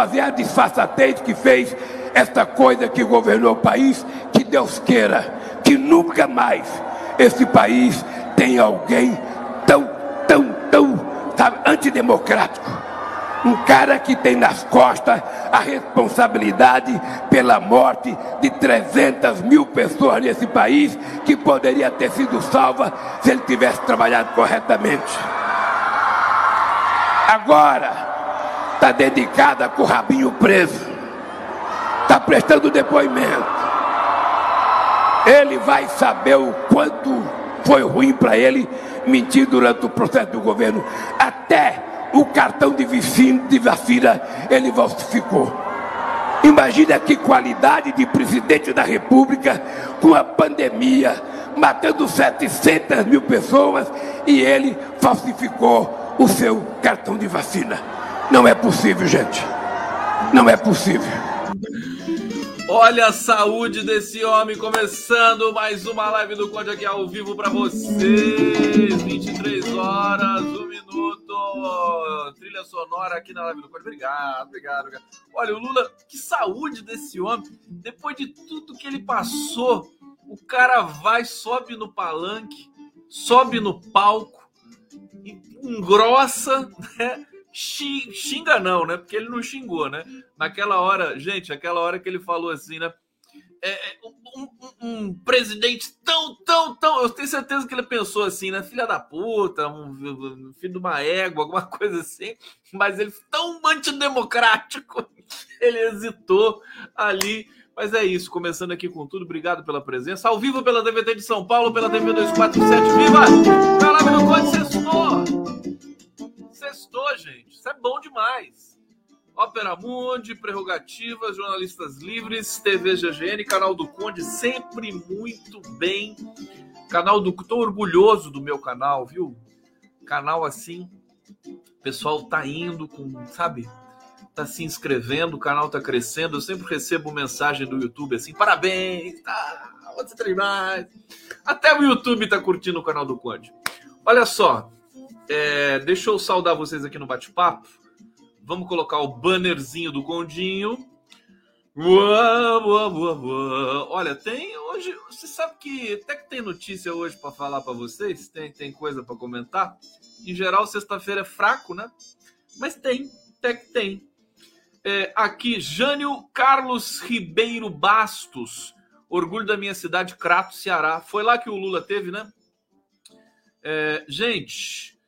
fazer a disfarçatez que fez esta coisa que governou o país, que Deus queira que nunca mais esse país tenha alguém tão, tão, tão sabe, antidemocrático. Um cara que tem nas costas a responsabilidade pela morte de 300 mil pessoas nesse país, que poderia ter sido salva se ele tivesse trabalhado corretamente. Agora, está dedicada com o rabinho preso, está prestando depoimento. Ele vai saber o quanto foi ruim para ele mentir durante o processo do governo. Até o cartão de vacina, de vacina ele falsificou. Imagina que qualidade de presidente da República com a pandemia, matando 700 mil pessoas e ele falsificou o seu cartão de vacina. Não é possível, gente. Não é possível. Olha a saúde desse homem começando mais uma live do Conde aqui ao vivo para vocês. 23 horas, 1 minuto. Trilha sonora aqui na live do Conde. Obrigado, obrigado, obrigado. Olha, o Lula, que saúde desse homem. Depois de tudo que ele passou, o cara vai, sobe no palanque, sobe no palco, engrossa, né? Xinga não, né? Porque ele não xingou, né? Naquela hora, gente, aquela hora que ele falou assim, né? É, é um, um, um, presidente tão, tão, tão. Eu tenho certeza que ele pensou assim, né? Filha da puta, um, filho de uma égua, alguma coisa assim. Mas ele tão antidemocrático, ele hesitou ali. Mas é isso, começando aqui com tudo. Obrigado pela presença. Ao vivo pela DVT de São Paulo, pela TV 247. Viva! Caramba, não pode ser Sextou, gente. Isso é bom demais. Ópera Mundi, Prerrogativas, Jornalistas Livres, TV GGN, canal do Conde, sempre muito bem. Canal do. Tô orgulhoso do meu canal, viu? Canal assim. O pessoal tá indo com, sabe? Tá se inscrevendo, o canal tá crescendo. Eu sempre recebo mensagem do YouTube assim: parabéns, tá? Você tem mais. Até o YouTube tá curtindo o canal do Conde. Olha só, é, deixa eu saudar vocês aqui no bate-papo. Vamos colocar o bannerzinho do Gondinho. Uau, uau, uau. Olha, tem hoje. Você sabe que até que tem notícia hoje para falar para vocês? Tem, tem coisa para comentar? Em geral, sexta-feira é fraco, né? Mas tem, até que tem. É, aqui, Jânio Carlos Ribeiro Bastos, orgulho da minha cidade, Crato, Ceará. Foi lá que o Lula teve, né? É, gente,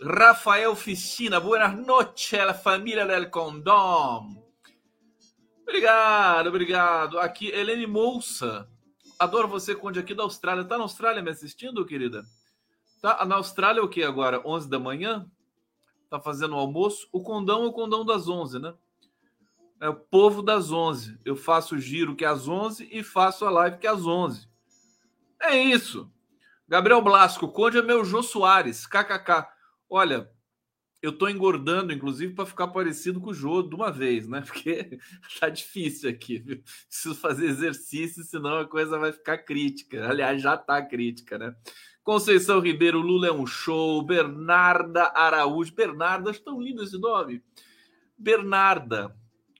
Rafael Ficina, buenas noches a família del Condom. Obrigado, obrigado. Aqui, Helene Moussa. Adoro você, Conde, aqui da Austrália. Tá na Austrália me assistindo, querida? Tá na Austrália o que agora? 11 da manhã? Tá fazendo o almoço? O condão é o condão das 11, né? É o povo das 11. Eu faço o giro que é às 11 e faço a live que é às 11. É isso. Gabriel Blasco, Conde é meu Jô Soares, kkk. Olha, eu tô engordando, inclusive, para ficar parecido com o Jô de uma vez, né? Porque tá difícil aqui, viu? Preciso fazer exercício, senão a coisa vai ficar crítica. Aliás, já tá crítica, né? Conceição Ribeiro, Lula é um show. Bernarda Araújo. Bernarda, acho tão lindo esse nome. Bernarda.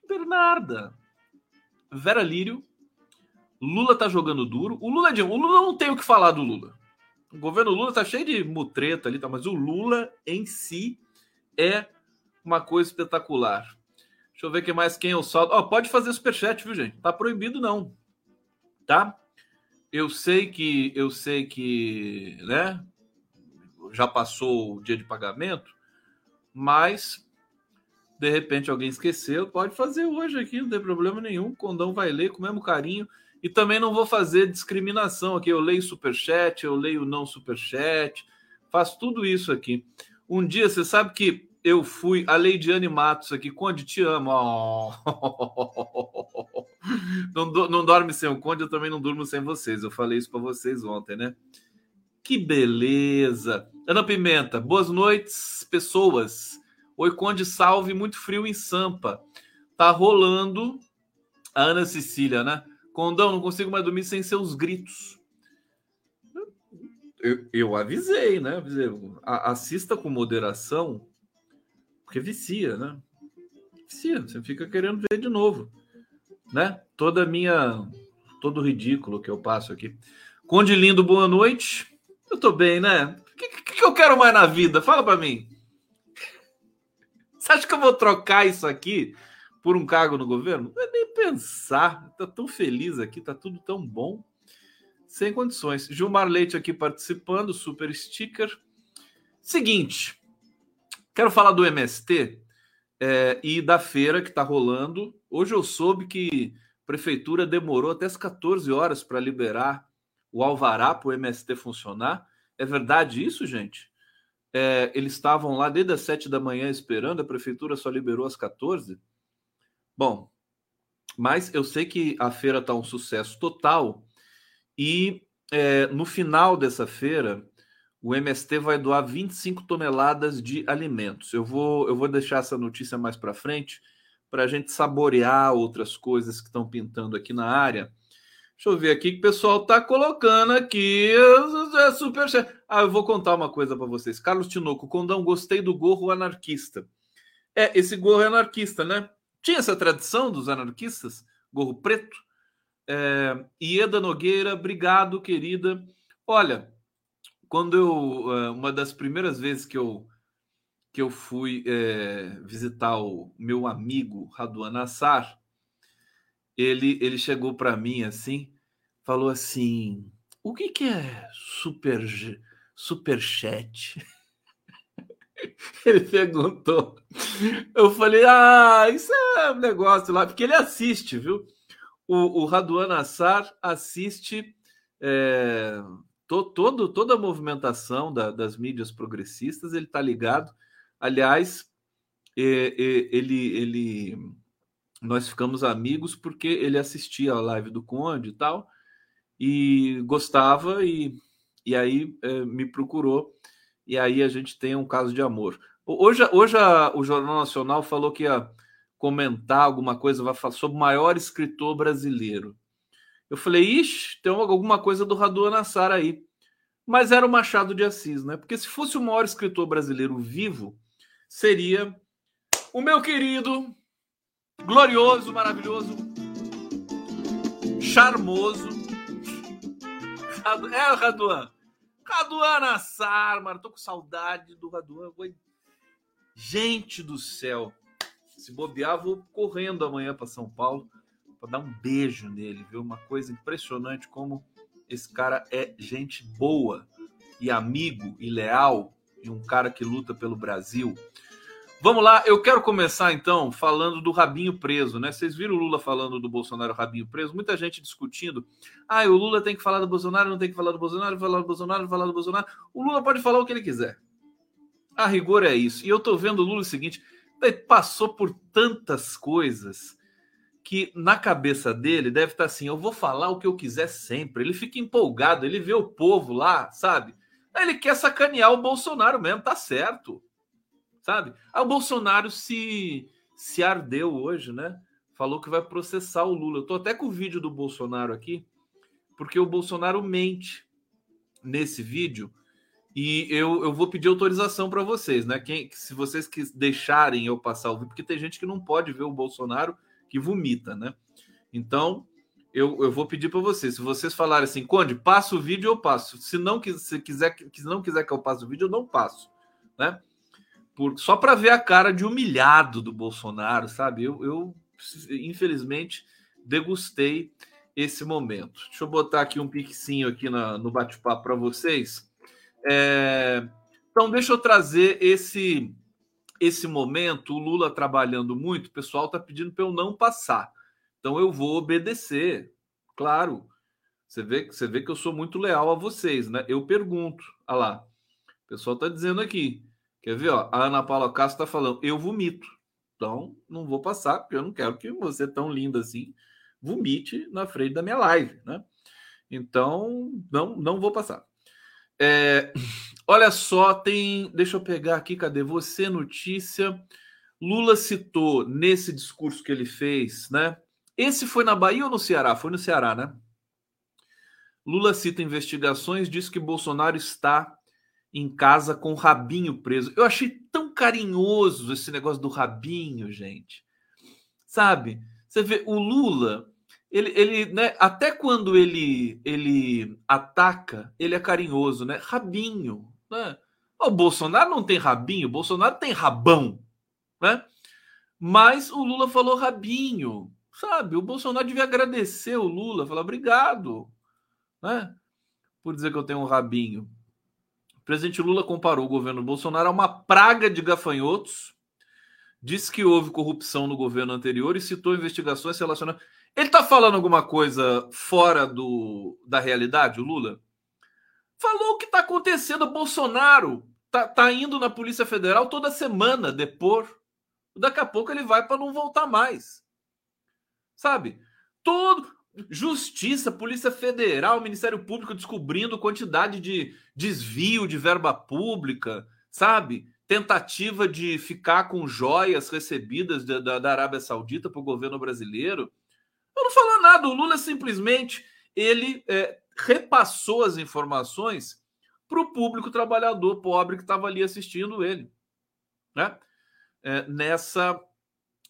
Bernarda. Vera Lírio. Lula tá jogando duro. O Lula, o Lula não tem o que falar do Lula. O governo Lula tá cheio de mutreta ali, tá? mas o Lula em si é uma coisa espetacular. Deixa eu ver quem mais quem eu saldo. Ó, pode fazer superchat, viu, gente? Tá proibido não. Tá? Eu sei que eu sei que, né? Já passou o dia de pagamento, mas de repente alguém esqueceu, pode fazer hoje aqui, não tem problema nenhum. O Condão vai ler com o mesmo carinho. E também não vou fazer discriminação aqui. Eu leio superchat, eu leio não superchat, faço tudo isso aqui. Um dia, você sabe que eu fui a Leidiane Matos aqui, Conde, te amo. Oh. Não, não dorme sem o Conde, eu também não durmo sem vocês. Eu falei isso para vocês ontem, né? Que beleza! Ana Pimenta, boas noites, pessoas. Oi, Conde, salve, muito frio em Sampa. Tá rolando a Ana Cecília, né? Condão, não consigo mais dormir sem seus gritos. eu, eu avisei, né? Avisei, assista com moderação, porque vicia, né? Vicia, você fica querendo ver de novo, né? Toda minha. Todo o ridículo que eu passo aqui. Conde Lindo, boa noite. Eu tô bem, né? O que, que, que eu quero mais na vida? Fala para mim. Você acha que eu vou trocar isso aqui por um cargo no governo? Pensar. Tá tão feliz aqui, tá tudo tão bom. Sem condições. Gilmar Leite aqui participando, super sticker. Seguinte, quero falar do MST é, e da feira que está rolando. Hoje eu soube que a prefeitura demorou até as 14 horas para liberar o alvará para o MST funcionar. É verdade isso, gente? É, eles estavam lá desde as 7 da manhã esperando, a prefeitura só liberou às 14? Bom, mas eu sei que a feira está um sucesso total e é, no final dessa feira, o MST vai doar 25 toneladas de alimentos. Eu vou, eu vou deixar essa notícia mais para frente para a gente saborear outras coisas que estão pintando aqui na área. Deixa eu ver aqui que o pessoal está colocando aqui. É super. Ah, eu vou contar uma coisa para vocês. Carlos Tinoco, Condão, gostei do gorro anarquista. É, esse gorro é anarquista, né? Tinha essa tradição dos anarquistas? Gorro preto? É, Ieda Nogueira, obrigado, querida. Olha, quando eu. É, uma das primeiras vezes que eu, que eu fui é, visitar o meu amigo Raduan Nassar, ele, ele chegou para mim assim, falou assim: o que, que é super, superchat? Ele perguntou. Eu falei: ah, isso é um negócio lá, porque ele assiste, viu? o, o Raduan Assar assiste é, to, todo, toda a movimentação da, das mídias progressistas, ele está ligado. Aliás, ele, ele, nós ficamos amigos porque ele assistia a live do Conde e tal, e gostava, e, e aí é, me procurou, e aí a gente tem um caso de amor. Hoje, hoje a, o Jornal Nacional falou que a comentar alguma coisa, sobre o maior escritor brasileiro. Eu falei, ixi, tem alguma coisa do Radu Nassar aí. Mas era o Machado de Assis, né? Porque se fosse o maior escritor brasileiro vivo, seria o meu querido, glorioso, maravilhoso, charmoso. É Raduan. Raduan Nassar, mano. Tô com saudade do Raduan. Gente do céu. Se bobear, vou correndo amanhã para São Paulo para dar um beijo nele, viu? Uma coisa impressionante como esse cara é gente boa e amigo e leal e um cara que luta pelo Brasil. Vamos lá, eu quero começar então falando do rabinho preso, né? Vocês viram o Lula falando do Bolsonaro rabinho preso? Muita gente discutindo. Ah, o Lula tem que falar do Bolsonaro, não tem que falar do Bolsonaro, falar do Bolsonaro, falar do Bolsonaro. O Lula pode falar o que ele quiser. A rigor é isso. E eu tô vendo o Lula o seguinte: ele passou por tantas coisas que na cabeça dele deve estar assim: eu vou falar o que eu quiser sempre. Ele fica empolgado, ele vê o povo lá, sabe? Ele quer sacanear o Bolsonaro mesmo, tá certo, sabe? Aí o Bolsonaro se, se ardeu hoje, né? Falou que vai processar o Lula. Eu tô até com o vídeo do Bolsonaro aqui, porque o Bolsonaro mente nesse vídeo e eu, eu vou pedir autorização para vocês, né? Quem, se vocês que deixarem eu passar o vídeo, porque tem gente que não pode ver o Bolsonaro que vomita, né? Então, eu, eu vou pedir para vocês. Se vocês falarem assim, Conde, passa o vídeo, eu passo. Se não, se quiser, se não quiser que eu passe o vídeo, eu não passo, né? Por, só para ver a cara de humilhado do Bolsonaro, sabe? Eu, eu infelizmente, degustei esse momento. Deixa eu botar aqui um piquezinho aqui na, no bate-papo para vocês. É, então, deixa eu trazer esse esse momento, o Lula trabalhando muito, o pessoal está pedindo para eu não passar. Então, eu vou obedecer, claro. Você vê, você vê que eu sou muito leal a vocês, né? Eu pergunto. Olha lá. O pessoal está dizendo aqui. Quer ver? Ó, a Ana Paula Castro está falando, eu vomito. Então, não vou passar, porque eu não quero que você, tão linda assim, vomite na frente da minha live, né? Então, não, não vou passar. É, olha só, tem. Deixa eu pegar aqui, cadê você? Notícia. Lula citou nesse discurso que ele fez, né? Esse foi na Bahia ou no Ceará? Foi no Ceará, né? Lula cita investigações, diz que Bolsonaro está em casa com o rabinho preso. Eu achei tão carinhoso esse negócio do rabinho, gente. Sabe? Você vê, o Lula, ele, ele né, até quando ele, ele ataca, ele é carinhoso, né? Rabinho, né? O Bolsonaro não tem rabinho, o Bolsonaro tem rabão, né? Mas o Lula falou rabinho, sabe? O Bolsonaro devia agradecer o Lula, falar obrigado, né? Por dizer que eu tenho um rabinho. O presidente Lula comparou o governo Bolsonaro a uma praga de gafanhotos, disse que houve corrupção no governo anterior e citou investigações relacionadas. Ele está falando alguma coisa fora do, da realidade, o Lula? Falou o que está acontecendo. Bolsonaro tá, tá indo na Polícia Federal toda semana depor. Daqui a pouco ele vai para não voltar mais. Sabe? Todo. Justiça, Polícia Federal, Ministério Público descobrindo quantidade de desvio de verba pública, sabe? Tentativa de ficar com joias recebidas da, da, da Arábia Saudita para o governo brasileiro. Eu não falo nada, o Lula simplesmente ele é, repassou as informações para o público trabalhador pobre que estava ali assistindo ele, né? É, nessa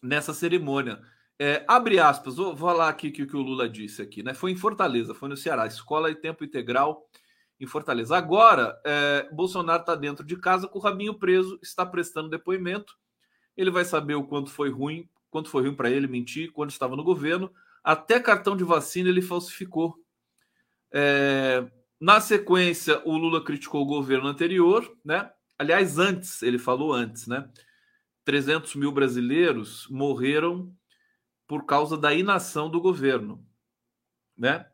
nessa cerimônia. É, abre aspas, vou, falar aqui que, que o Lula disse aqui, né? Foi em Fortaleza, foi no Ceará, escola e tempo integral em Fortaleza. Agora, é, Bolsonaro está dentro de casa com o rabinho preso, está prestando depoimento. Ele vai saber o quanto foi ruim, quanto foi ruim para ele mentir, quando estava no governo. Até cartão de vacina ele falsificou. É, na sequência, o Lula criticou o governo anterior, né? Aliás, antes, ele falou antes, né? 300 mil brasileiros morreram por causa da inação do governo, né?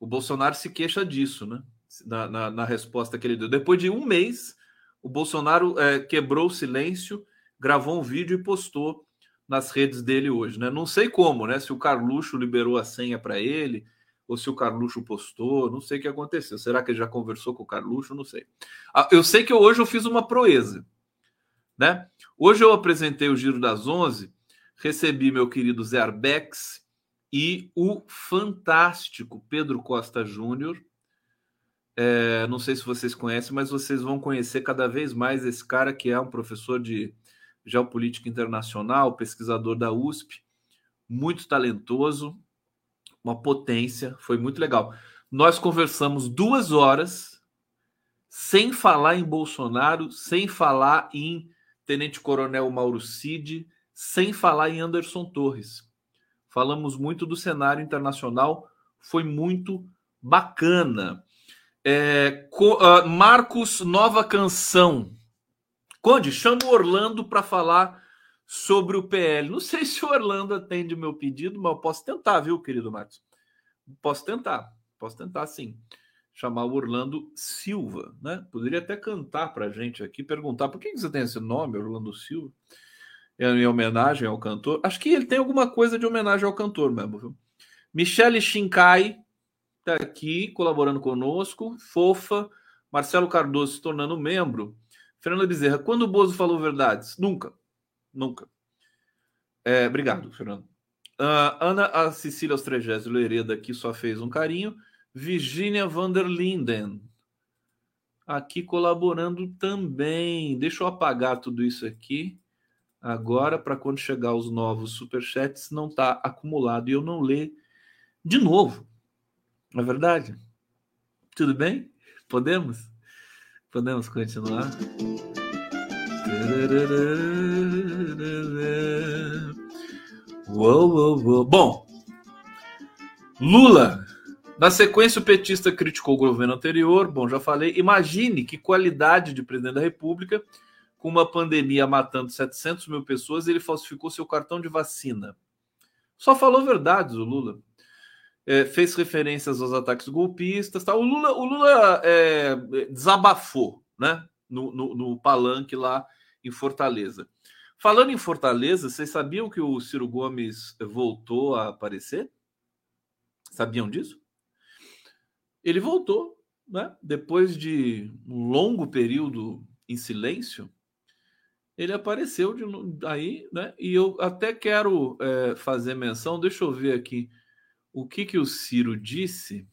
O Bolsonaro se queixa disso, né? Na, na, na resposta que ele deu. Depois de um mês, o Bolsonaro é, quebrou o silêncio, gravou um vídeo e postou nas redes dele hoje, né? Não sei como, né? Se o Carluxo liberou a senha para ele, ou se o Carluxo postou, não sei o que aconteceu. Será que ele já conversou com o Carluxo? Não sei. Ah, eu sei que hoje eu fiz uma proeza, né? Hoje eu apresentei o Giro das Onze, recebi meu querido Zé Arbex e o fantástico Pedro Costa Júnior. É, não sei se vocês conhecem, mas vocês vão conhecer cada vez mais esse cara que é um professor de geopolítica internacional, pesquisador da USP, muito talentoso, uma potência, foi muito legal. Nós conversamos duas horas sem falar em Bolsonaro, sem falar em Tenente Coronel Mauro Cid, sem falar em Anderson Torres. Falamos muito do cenário internacional, foi muito bacana. É, uh, Marcos, nova canção. Conde, chama o Orlando para falar sobre o PL. Não sei se o Orlando atende o meu pedido, mas eu posso tentar, viu, querido Marcos? Posso tentar, posso tentar sim. Chamar o Orlando Silva, né? Poderia até cantar para gente aqui, perguntar por que você tem esse nome, Orlando Silva, em homenagem ao cantor. Acho que ele tem alguma coisa de homenagem ao cantor mesmo, viu? Michele Shinkai está aqui colaborando conosco, fofa. Marcelo Cardoso se tornando membro. Fernando Bezerra, quando o Bozo falou verdades? Nunca. Nunca. É, obrigado, Fernando. Uh, Ana a Cecília Austregésilo Hereda aqui só fez um carinho. Virginia van der Linden aqui colaborando também. Deixa eu apagar tudo isso aqui agora para quando chegar os novos superchats não tá acumulado e eu não ler de novo. Não é verdade? Tudo bem? Podemos? Podemos continuar? Uou, uou, uou. Bom, Lula. Na sequência, o petista criticou o governo anterior. Bom, já falei. Imagine que qualidade de presidente da República, com uma pandemia matando 700 mil pessoas, ele falsificou seu cartão de vacina. Só falou verdades o Lula. É, fez referências aos ataques golpistas. Tá? O Lula, o Lula é, desabafou né? no, no, no palanque lá em Fortaleza. Falando em Fortaleza, vocês sabiam que o Ciro Gomes voltou a aparecer? Sabiam disso? Ele voltou, né? Depois de um longo período em silêncio, ele apareceu de aí, né? E eu até quero é, fazer menção. Deixa eu ver aqui o que que o Ciro disse.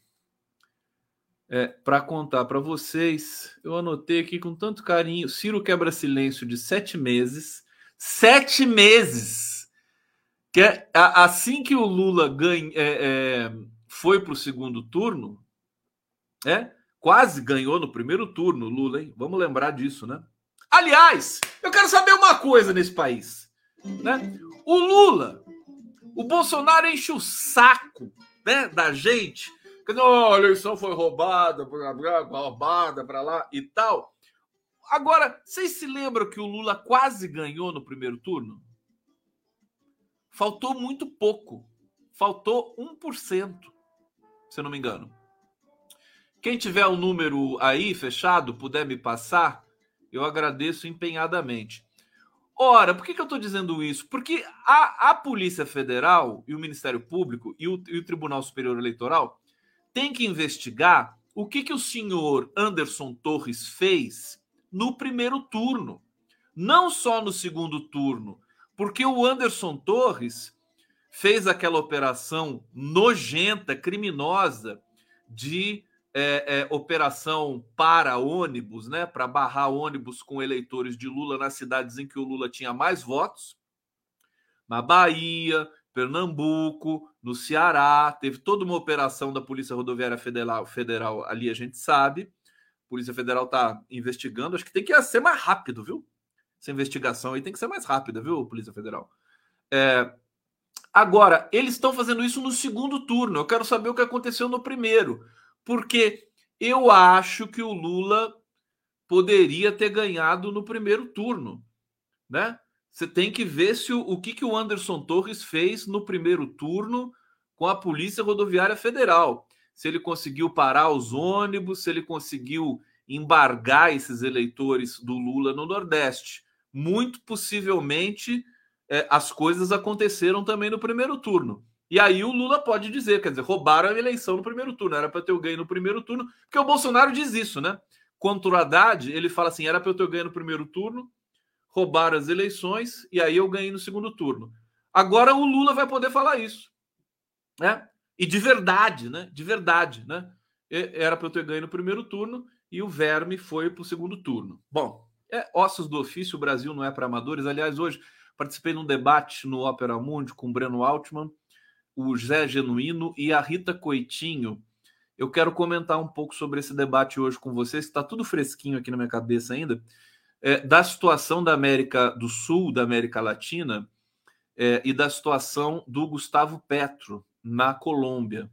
é, para contar para vocês. Eu anotei aqui com tanto carinho. Ciro quebra silêncio de sete meses. Sete meses! Que é, assim que o Lula ganha, é, é, foi para o segundo turno, é, quase ganhou no primeiro turno, Lula, hein? Vamos lembrar disso, né? Aliás, eu quero saber uma coisa nesse país. Né? O Lula, o Bolsonaro enche o saco né, da gente que não, a eleição foi roubada, roubada para lá e tal. Agora, vocês se lembram que o Lula quase ganhou no primeiro turno? Faltou muito pouco. Faltou 1%, se eu não me engano. Quem tiver o um número aí fechado, puder me passar, eu agradeço empenhadamente. Ora, por que, que eu estou dizendo isso? Porque a, a, Polícia Federal e o Ministério Público e o, e o Tribunal Superior Eleitoral tem que investigar o que, que o senhor Anderson Torres fez no primeiro turno, não só no segundo turno, porque o Anderson Torres fez aquela operação nojenta, criminosa de é, é, operação para ônibus, né, para barrar ônibus com eleitores de Lula nas cidades em que o Lula tinha mais votos, na Bahia, Pernambuco, no Ceará, teve toda uma operação da Polícia Rodoviária Federal, Federal ali, a gente sabe. A Polícia Federal está investigando, acho que tem que ser mais rápido, viu? Essa investigação aí tem que ser mais rápida, viu, Polícia Federal? É... Agora, eles estão fazendo isso no segundo turno. Eu quero saber o que aconteceu no primeiro, porque eu acho que o Lula poderia ter ganhado no primeiro turno, né? Você tem que ver se o, o que, que o Anderson Torres fez no primeiro turno com a Polícia Rodoviária Federal. Se ele conseguiu parar os ônibus, se ele conseguiu embargar esses eleitores do Lula no Nordeste. Muito possivelmente é, as coisas aconteceram também no primeiro turno. E aí o Lula pode dizer, quer dizer, roubaram a eleição no primeiro turno, era para ter o ganho no primeiro turno, porque o Bolsonaro diz isso, né? Contra o Haddad, ele fala assim: era para eu ter ganho no primeiro turno, roubaram as eleições e aí eu ganhei no segundo turno. Agora o Lula vai poder falar isso, né? E de verdade, né? De verdade, né? Era para eu ter ganho no primeiro turno e o Verme foi para o segundo turno. Bom, é ossos do ofício, o Brasil não é para amadores. Aliás, hoje participei num debate no Opera Mundi com o Breno Altman, o Zé Genuíno e a Rita Coitinho. Eu quero comentar um pouco sobre esse debate hoje com vocês, está tudo fresquinho aqui na minha cabeça ainda é, da situação da América do Sul, da América Latina, é, e da situação do Gustavo Petro na Colômbia,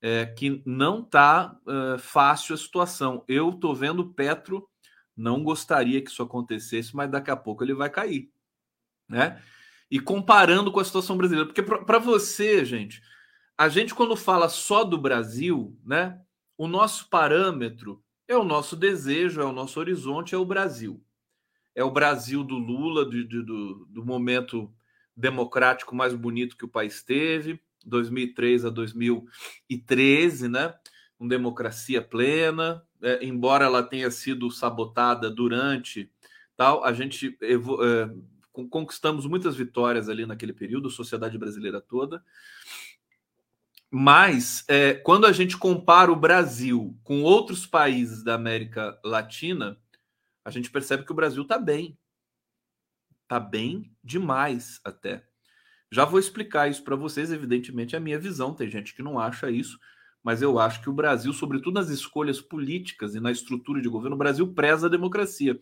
é, que não está é, fácil a situação. Eu estou vendo Petro, não gostaria que isso acontecesse, mas daqui a pouco ele vai cair, né? E comparando com a situação brasileira, porque para você, gente, a gente quando fala só do Brasil, né? O nosso parâmetro é o nosso desejo, é o nosso horizonte, é o Brasil é o Brasil do Lula, do, do, do momento democrático mais bonito que o país teve, 2003 a 2013, né? Com democracia plena, é, embora ela tenha sido sabotada durante tal, a gente é, conquistamos muitas vitórias ali naquele período, a sociedade brasileira toda. Mas é, quando a gente compara o Brasil com outros países da América Latina, a gente percebe que o Brasil está bem. Está bem demais até. Já vou explicar isso para vocês, evidentemente, é a minha visão. Tem gente que não acha isso, mas eu acho que o Brasil, sobretudo nas escolhas políticas e na estrutura de governo, o Brasil preza a democracia.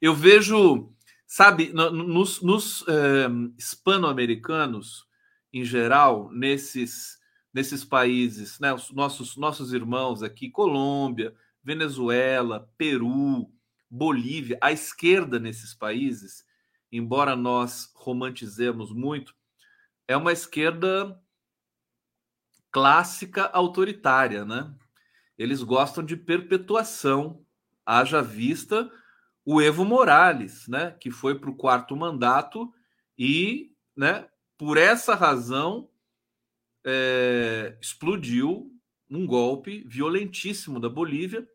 Eu vejo, sabe, nos, nos é, hispano-americanos, em geral, nesses, nesses países, né, os nossos, nossos irmãos aqui, Colômbia, Venezuela, Peru, Bolívia, a esquerda nesses países, embora nós romantizemos muito, é uma esquerda clássica autoritária, né? Eles gostam de perpetuação, haja vista o Evo Morales, né, que foi para o quarto mandato e, né, por essa razão é, explodiu um golpe violentíssimo da Bolívia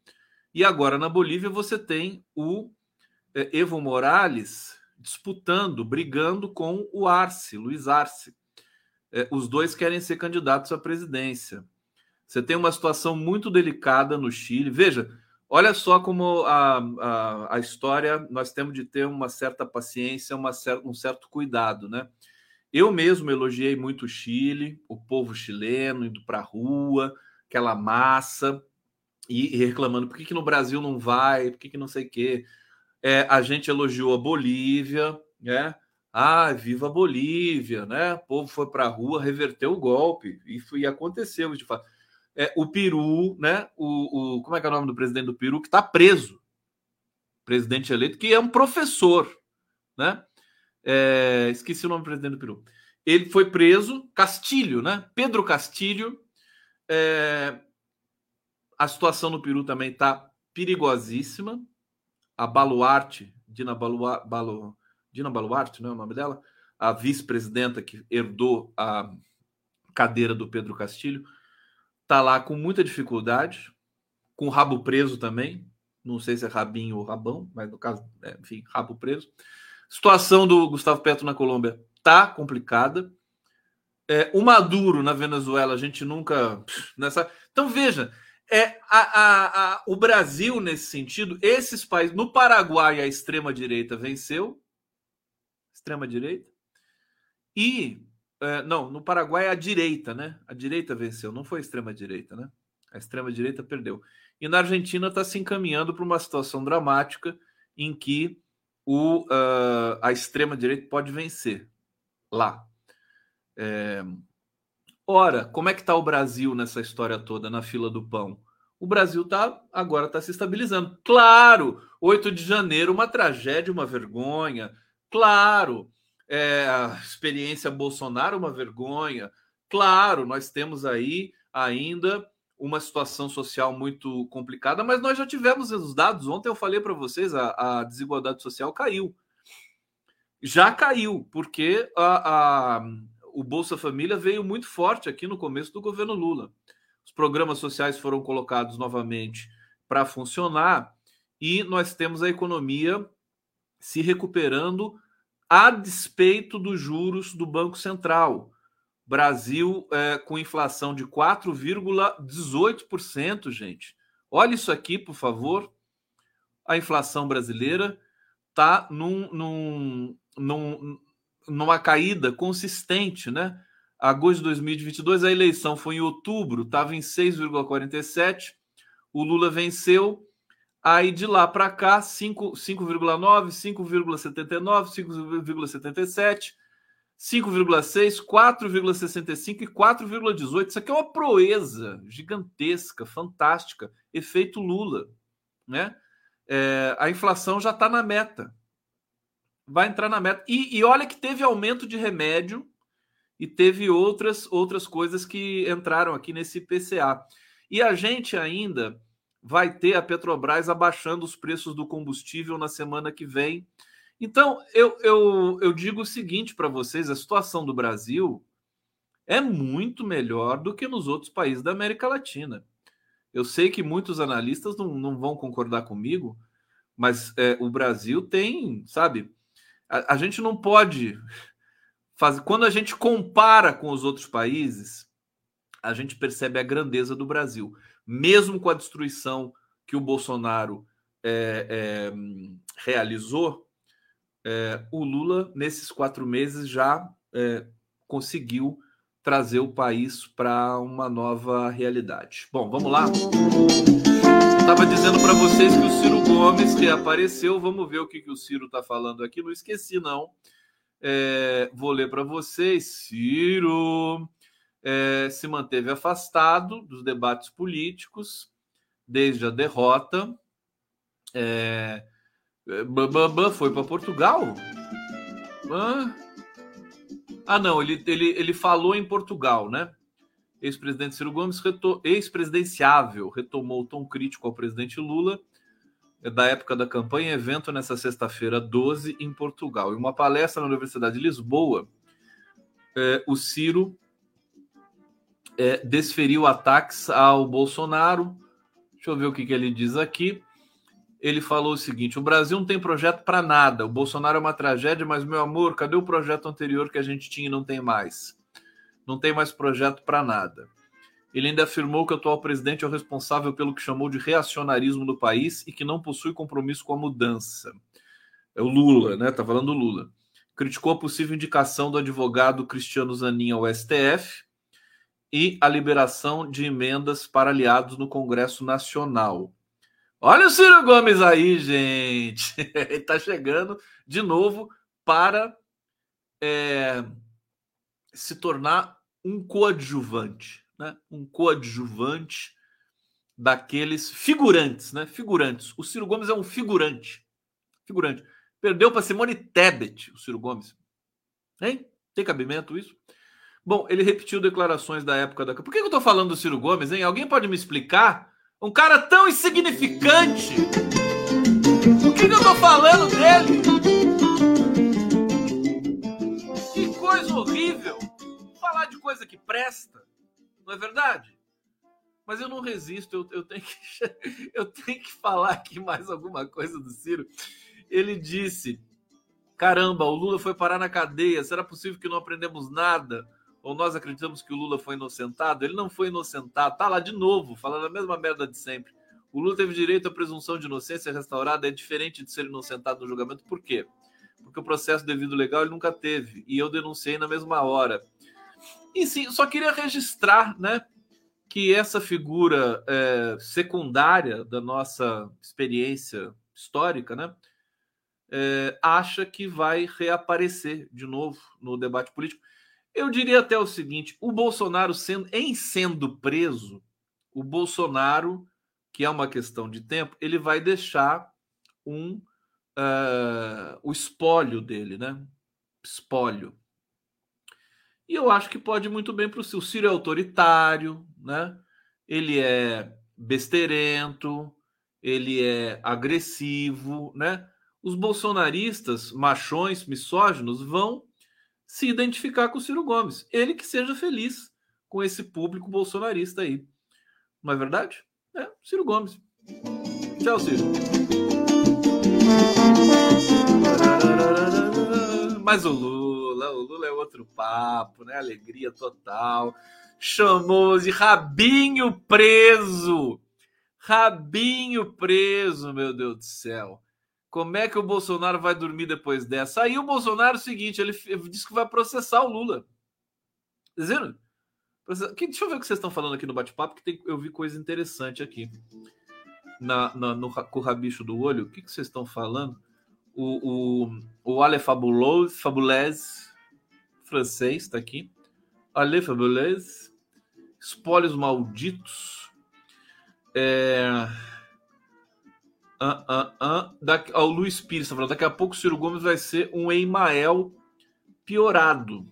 e agora na Bolívia você tem o é, Evo Morales disputando, brigando com o Arce, Luiz Arce. É, os dois querem ser candidatos à presidência. Você tem uma situação muito delicada no Chile. Veja, olha só como a, a, a história nós temos de ter uma certa paciência, uma cer um certo cuidado, né? Eu mesmo elogiei muito o Chile, o povo chileno indo para a rua, aquela massa, e, e, reclamando por que, que no Brasil não vai, por que, que não sei o quê. É, a gente elogiou a Bolívia, né? Ah, viva a Bolívia, né? O povo foi para a rua, reverteu o golpe, e, foi, e aconteceu de fato. É, o Peru, né? O, o, como é que é o nome do presidente do Peru? Que está preso, presidente eleito, que é um professor, né? É, esqueci o nome do presidente do Peru. Ele foi preso, Castilho, né? Pedro Castilho. É, a situação no Peru também está perigosíssima. A Baluarte, Dina, Balua, Balu, Dina Baluarte, não é o nome dela? A vice-presidenta que herdou a cadeira do Pedro Castilho, está lá com muita dificuldade, com o rabo preso também. Não sei se é rabinho ou rabão, mas no caso, é, enfim, rabo preso. Situação do Gustavo Petro na Colômbia tá complicada. É, o Maduro na Venezuela, a gente nunca. Nessa... Então, veja, é, a, a, a, o Brasil, nesse sentido, esses países. No Paraguai, a extrema-direita venceu. Extrema-direita. E. É, não, no Paraguai, a direita, né? A direita venceu, não foi a extrema-direita, né? A extrema-direita perdeu. E na Argentina está se encaminhando para uma situação dramática em que o, uh, a extrema-direita pode vencer lá. É... Ora, como é que está o Brasil nessa história toda, na fila do pão? O Brasil tá, agora está se estabilizando. Claro, 8 de janeiro, uma tragédia, uma vergonha. Claro, é, a experiência Bolsonaro, uma vergonha. Claro, nós temos aí ainda uma situação social muito complicada, mas nós já tivemos os dados. Ontem eu falei para vocês, a, a, desigualdade social caiu. Já caiu, porque a, a, o Bolsa Família veio muito forte aqui no começo do governo Lula. Os programas sociais foram colocados novamente para funcionar e nós temos a economia se recuperando a despeito dos juros do Banco Central. Brasil é, com inflação de 4,18%, gente. Olha isso aqui, por favor. A inflação brasileira está num, num, num, numa caída consistente, né? Agosto de 2022, a eleição foi em outubro, estava em 6,47. O Lula venceu. Aí de lá para cá, 5,9, 5,79, 5,77. 5,6, 4,65 e 4,18. Isso aqui é uma proeza gigantesca, fantástica. Efeito Lula. Né? É, a inflação já está na meta. Vai entrar na meta. E, e, olha que teve aumento de remédio e teve outras, outras coisas que entraram aqui nesse PCA. E a gente ainda vai ter a Petrobras abaixando os preços do combustível na semana que vem então, eu, eu, eu digo o seguinte para vocês: a situação do Brasil é muito melhor do que nos outros países da América Latina. Eu sei que muitos analistas não, não vão concordar comigo, mas é, o Brasil tem, sabe? A, a gente não pode fazer. Quando a gente compara com os outros países, a gente percebe a grandeza do Brasil. Mesmo com a destruição que o Bolsonaro é, é, realizou, é, o Lula, nesses quatro meses, já conseguiu trazer o país para uma nova realidade. Bom, vamos lá. Estava dizendo para vocês que o Ciro Gomes reapareceu. Vamos ver o que, que o Ciro está falando aqui. Não esqueci, não. Vou ler para vocês. Ciro é, se manteve afastado dos debates políticos desde a derrota. É, Bambam foi para Portugal? Ah, não, ele, ele, ele falou em Portugal, né? Ex-presidente Ciro Gomes, reto... ex-presidenciável, retomou o tom crítico ao presidente Lula é da época da campanha, evento nessa sexta-feira 12 em Portugal. Em uma palestra na Universidade de Lisboa, é, o Ciro é, desferiu ataques ao Bolsonaro. Deixa eu ver o que, que ele diz aqui ele falou o seguinte: o Brasil não tem projeto para nada. O Bolsonaro é uma tragédia, mas, meu amor, cadê o projeto anterior que a gente tinha e não tem mais? Não tem mais projeto para nada. Ele ainda afirmou que o atual presidente é o responsável pelo que chamou de reacionarismo no país e que não possui compromisso com a mudança. É o Lula, né? Tá falando do Lula. Criticou a possível indicação do advogado Cristiano Zanin ao STF e a liberação de emendas para aliados no Congresso Nacional. Olha o Ciro Gomes aí, gente. Ele está chegando de novo para é, se tornar um coadjuvante, né? Um coadjuvante daqueles figurantes, né? Figurantes. O Ciro Gomes é um figurante. Figurante. Perdeu para Simone Tebet, o Ciro Gomes. Hein? Tem cabimento isso? Bom, ele repetiu declarações da época da. Por que eu estou falando do Ciro Gomes, hein? Alguém pode me explicar? Um cara tão insignificante. Por que, que eu estou falando dele? Que coisa horrível. Falar de coisa que presta, não é verdade? Mas eu não resisto, eu, eu, tenho, que, eu tenho que falar aqui mais alguma coisa do Ciro. Ele disse: caramba, o Lula foi parar na cadeia, será possível que não aprendemos nada? Ou nós acreditamos que o Lula foi inocentado, ele não foi inocentado, tá lá de novo, falando a mesma merda de sempre. O Lula teve direito à presunção de inocência restaurada, é diferente de ser inocentado no julgamento, por quê? Porque o processo devido legal ele nunca teve, e eu denunciei na mesma hora. E sim, só queria registrar, né, que essa figura é, secundária da nossa experiência histórica, né, é, acha que vai reaparecer de novo no debate político. Eu diria até o seguinte: o Bolsonaro, sendo, em sendo preso, o Bolsonaro, que é uma questão de tempo, ele vai deixar um uh, o espólio dele, né? Espólio. E eu acho que pode muito bem para o Ciro. O Ciro é autoritário, né? Ele é besteirento, ele é agressivo, né? Os bolsonaristas, machões, misóginos, vão se identificar com o Ciro Gomes. Ele que seja feliz com esse público bolsonarista aí. Não é verdade? É, Ciro Gomes. Tchau, Ciro. Mas o Lula, o Lula é outro papo, né? Alegria total. Chamou de rabinho preso. Rabinho preso, meu Deus do céu. Como é que o Bolsonaro vai dormir depois dessa? Aí o Bolsonaro é o seguinte: ele disse que vai processar o Lula. Tá dizendo? Deixa eu ver o que vocês estão falando aqui no bate-papo, que tem, eu vi coisa interessante aqui. Na, na, no com o rabicho do olho, o que, que vocês estão falando? O, o, o Ale Fabulez, francês, está aqui. Ale Fabulez, espólios malditos. É Uh, uh, uh. Da, o Luiz Pires está falando, daqui a pouco o Ciro Gomes vai ser um Emael piorado.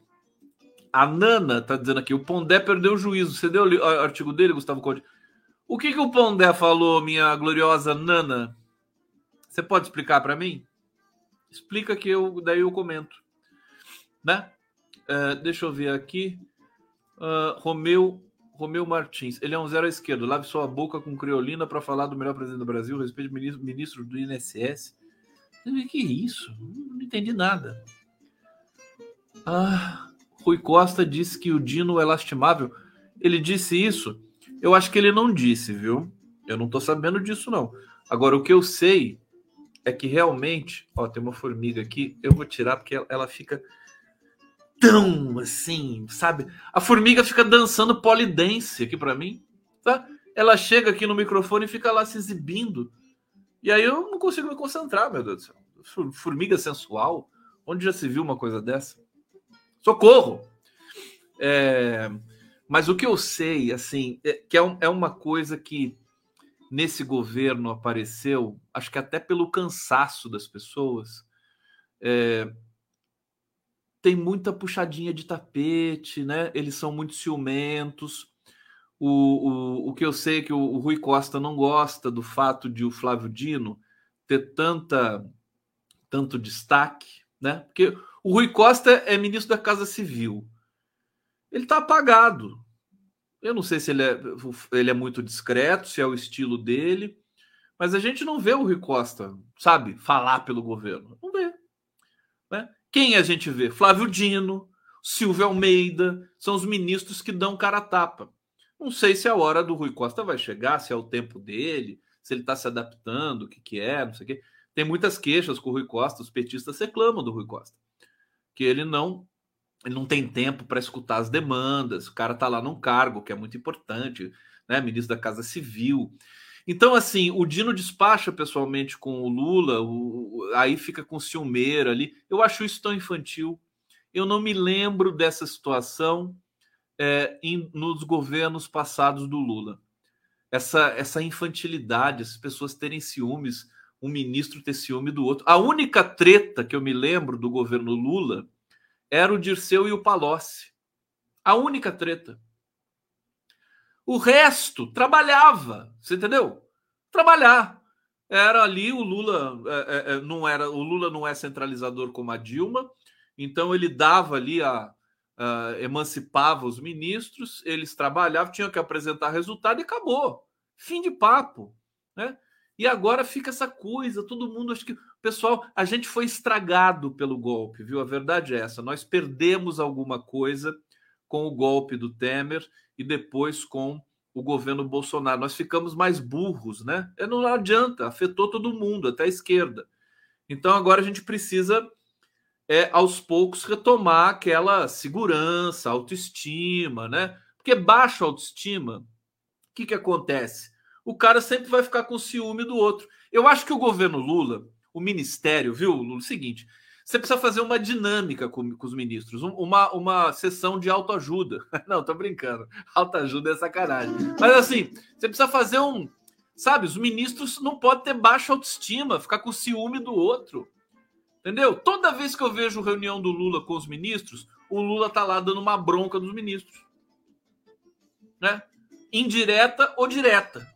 A Nana está dizendo aqui, o Pondé perdeu o juízo. Você deu o artigo dele, Gustavo Conde? O que, que o Pondé falou, minha gloriosa Nana? Você pode explicar para mim? Explica que eu daí eu comento. Né? Uh, deixa eu ver aqui. Uh, Romeu Romeu Martins, ele é um zero à esquerda. Lave sua boca com criolina para falar do melhor presidente do Brasil, respeito ministro, ministro do INSS. Que isso? Não entendi nada. Ah, Rui Costa disse que o Dino é lastimável. Ele disse isso? Eu acho que ele não disse, viu? Eu não tô sabendo disso, não. Agora, o que eu sei é que realmente. Ó, tem uma formiga aqui. Eu vou tirar porque ela fica tão assim, sabe? A formiga fica dançando polidense aqui para mim, tá? Ela chega aqui no microfone e fica lá se exibindo. E aí eu não consigo me concentrar, meu Deus do céu. Formiga sensual? Onde já se viu uma coisa dessa? Socorro! É... Mas o que eu sei, assim, é que é, é uma coisa que nesse governo apareceu, acho que até pelo cansaço das pessoas, é, tem muita puxadinha de tapete, né? Eles são muito ciumentos. O, o, o que eu sei é que o, o Rui Costa não gosta do fato de o Flávio Dino ter tanta tanto destaque, né? Porque o Rui Costa é ministro da Casa Civil. Ele está apagado. Eu não sei se ele é, ele é muito discreto, se é o estilo dele, mas a gente não vê o Rui Costa, sabe, falar pelo governo. Não vê. Né? Quem a gente vê? Flávio Dino, Silvio Almeida, são os ministros que dão cara a tapa. Não sei se a hora do Rui Costa vai chegar, se é o tempo dele, se ele está se adaptando, o que, que é, não sei o quê. Tem muitas queixas com o Rui Costa, os petistas reclamam do Rui Costa, que ele não ele não tem tempo para escutar as demandas, o cara está lá num cargo que é muito importante, né? Ministro da Casa Civil. Então, assim, o Dino despacha pessoalmente com o Lula, o, aí fica com ciumeira ali. Eu acho isso tão infantil. Eu não me lembro dessa situação é, em, nos governos passados do Lula. Essa, essa infantilidade, as pessoas terem ciúmes, um ministro ter ciúme do outro. A única treta que eu me lembro do governo Lula era o Dirceu e o Palocci. A única treta. O resto trabalhava, você entendeu? Trabalhar. Era ali o Lula é, é, é, não era o Lula não é centralizador como a Dilma, então ele dava ali a, a emancipava os ministros, eles trabalhavam, tinham que apresentar resultado e acabou. Fim de papo, né? E agora fica essa coisa, todo mundo acho que pessoal, a gente foi estragado pelo golpe, viu? A verdade é essa, nós perdemos alguma coisa com o golpe do Temer e depois com o governo Bolsonaro. Nós ficamos mais burros, né? Não adianta, afetou todo mundo, até a esquerda. Então agora a gente precisa, é, aos poucos, retomar aquela segurança, autoestima, né? Porque baixa autoestima, o que, que acontece? O cara sempre vai ficar com ciúme do outro. Eu acho que o governo Lula, o ministério, viu, Lula? É o seguinte você precisa fazer uma dinâmica com, com os ministros, uma, uma sessão de autoajuda. Não, tô brincando. Autoajuda é sacanagem. Mas assim, você precisa fazer um. Sabe, os ministros não podem ter baixa autoestima, ficar com ciúme do outro. Entendeu? Toda vez que eu vejo reunião do Lula com os ministros, o Lula tá lá dando uma bronca dos ministros. Né? Indireta ou direta.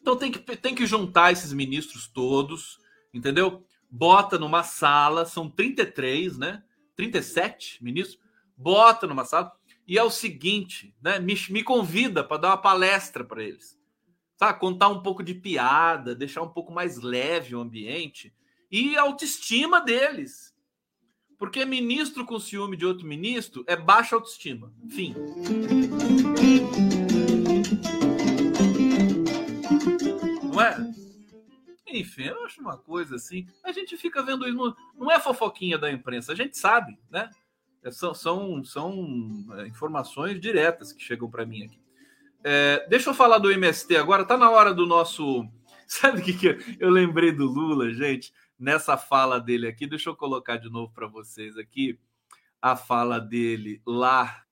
Então tem que, tem que juntar esses ministros todos, entendeu? Bota numa sala, são 33, né? 37 ministros, bota numa sala e é o seguinte, né? Me, me convida para dar uma palestra para eles. Tá? Contar um pouco de piada, deixar um pouco mais leve o ambiente e a autoestima deles. Porque ministro com ciúme de outro ministro é baixa autoestima. Fim. Não é? Enfim, eu acho uma coisa assim. A gente fica vendo isso. Não é fofoquinha da imprensa, a gente sabe, né? É, são, são, são é, informações diretas que chegam para mim aqui. É, deixa eu falar do MST agora. Tá na hora do nosso. Sabe o que, que eu lembrei do Lula, gente? Nessa fala dele aqui, deixa eu colocar de novo para vocês aqui a fala dele lá,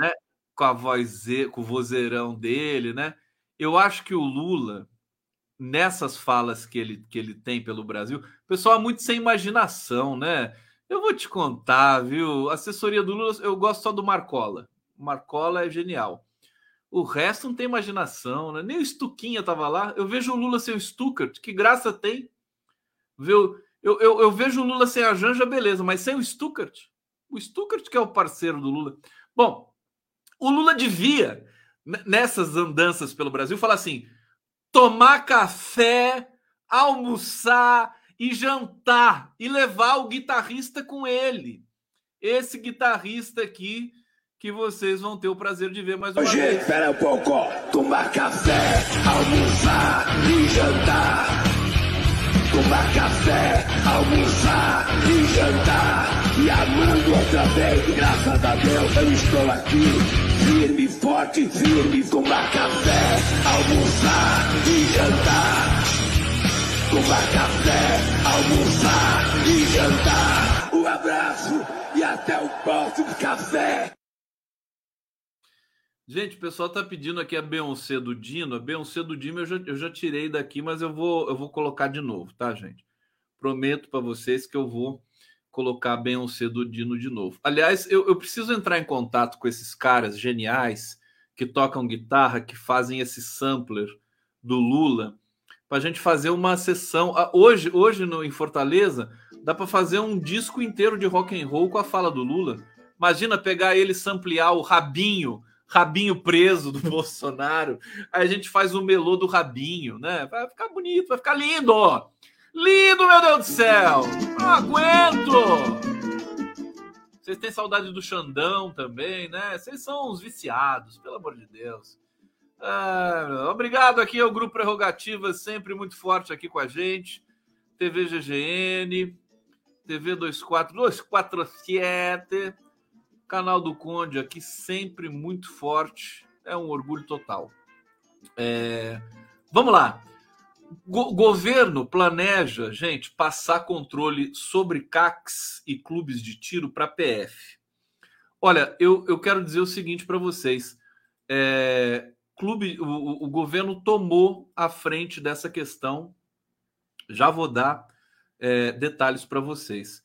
né? Com a voz, com o vozeirão dele, né? Eu acho que o Lula nessas falas que ele, que ele tem pelo Brasil, pessoal é muito sem imaginação, né? Eu vou te contar, viu? Assessoria do Lula, eu gosto só do Marcola. Marcola é genial. O resto não tem imaginação, né? Nem o Stuquinha tava lá. Eu vejo o Lula sem o Stuckert, que graça tem. Viu? Eu, eu, eu vejo o Lula sem a Janja, beleza, mas sem o Stuckert. O Stuckert que é o parceiro do Lula. Bom, o Lula devia, nessas andanças pelo Brasil, falar assim: tomar café, almoçar e jantar e levar o guitarrista com ele. Esse guitarrista aqui que vocês vão ter o prazer de ver mais uma Hoje, vez. Espera um pouco, tomar café, almoçar e jantar. Tomar café, almoçar e jantar. E amando outra vez, graças a Deus eu estou aqui firme, forte, firme, tomar café, almoçar e jantar. Tomar café, almoçar e jantar. Um abraço e até o próximo café. Gente, o pessoal tá pedindo aqui a Beyoncé do Dino. A Beyoncé do Dino eu já, eu já tirei daqui, mas eu vou, eu vou colocar de novo, tá, gente? Prometo para vocês que eu vou colocar bem o C do Dino de novo. Aliás, eu, eu preciso entrar em contato com esses caras geniais que tocam guitarra, que fazem esse sampler do Lula, para a gente fazer uma sessão. Ah, hoje, hoje no, em Fortaleza, dá para fazer um disco inteiro de rock and roll com a fala do Lula. Imagina pegar ele samplear o rabinho, rabinho preso do Bolsonaro. Aí a gente faz o melô do rabinho, né? Vai ficar bonito, vai ficar lindo. Lindo, meu Deus do céu! Não aguento! Vocês têm saudade do Xandão também, né? Vocês são uns viciados, pelo amor de Deus. Ah, obrigado aqui ao Grupo Prerrogativas, sempre muito forte aqui com a gente. TV GGN, TV 24247, canal do Conde aqui, sempre muito forte. É um orgulho total. É... Vamos lá. Go governo planeja, gente, passar controle sobre CACs e clubes de tiro para PF. Olha, eu, eu quero dizer o seguinte para vocês. É, clube, o, o governo tomou a frente dessa questão. Já vou dar é, detalhes para vocês.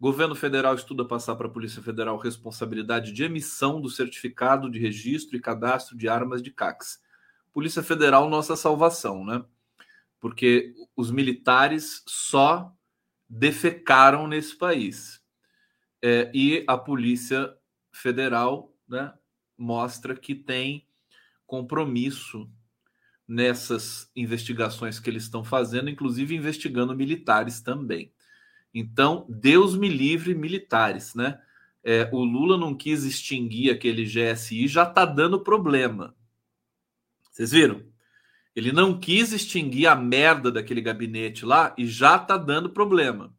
Governo federal estuda passar para a Polícia Federal responsabilidade de emissão do certificado de registro e cadastro de armas de CACs. Polícia Federal, nossa salvação, né? Porque os militares só defecaram nesse país. É, e a Polícia Federal né, mostra que tem compromisso nessas investigações que eles estão fazendo, inclusive investigando militares também. Então, Deus me livre militares, né? É, o Lula não quis extinguir aquele GSI, já está dando problema. Vocês viram? Ele não quis extinguir a merda daquele gabinete lá e já está dando problema.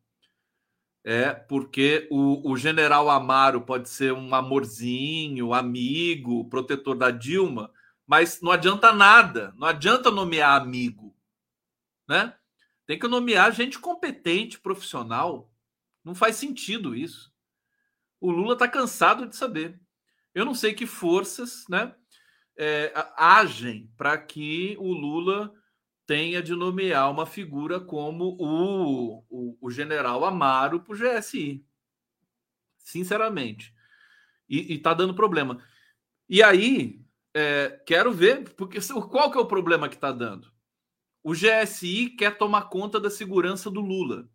É porque o, o general Amaro pode ser um amorzinho, amigo, protetor da Dilma, mas não adianta nada, não adianta nomear amigo, né? Tem que nomear gente competente, profissional. Não faz sentido isso. O Lula está cansado de saber. Eu não sei que forças, né, é, agem para que o Lula tenha de nomear uma figura como o, o, o general Amaro para o GSI. Sinceramente. E está dando problema. E aí, é, quero ver, porque qual que é o problema que está dando? O GSI quer tomar conta da segurança do Lula.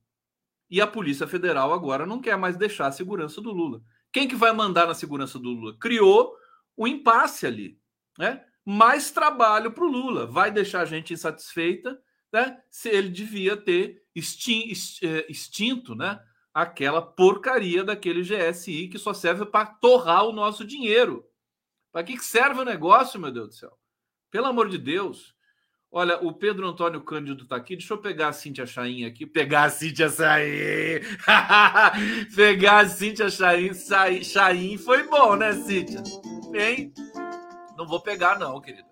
E a Polícia Federal agora não quer mais deixar a segurança do Lula. Quem que vai mandar na segurança do Lula? Criou um impasse ali, né? Mais trabalho para o Lula. Vai deixar a gente insatisfeita, né? Se ele devia ter é, extinto, né? Aquela porcaria daquele GSI que só serve para torrar o nosso dinheiro. Para que serve o negócio, meu Deus do céu? Pelo amor de Deus. Olha, o Pedro Antônio Cândido está aqui. Deixa eu pegar a Cíntia Chain aqui. Pegar a Cíntia Chain. pegar a Cíntia Chain. Chain foi bom, né, Cíntia? Hein? Não vou pegar, não, querida.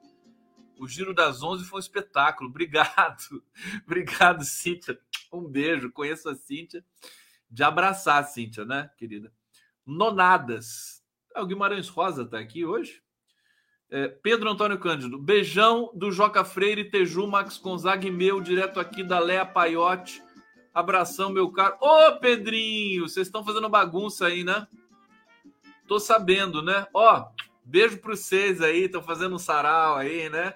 O Giro das Onze foi um espetáculo. Obrigado. Obrigado, Cíntia. Um beijo. Conheço a Cíntia. De abraçar a Cíntia, né, querida? Nonadas. Ah, o Guimarães Rosa está aqui hoje. É, Pedro Antônio Cândido, beijão do Joca Freire, Teju, Max Gonzaga e meu, direto aqui da Lea Paiote. Abração, meu caro. Ô, Pedrinho, vocês estão fazendo bagunça aí, né? Tô sabendo, né? Ó, beijo para vocês aí, estão fazendo um sarau aí, né?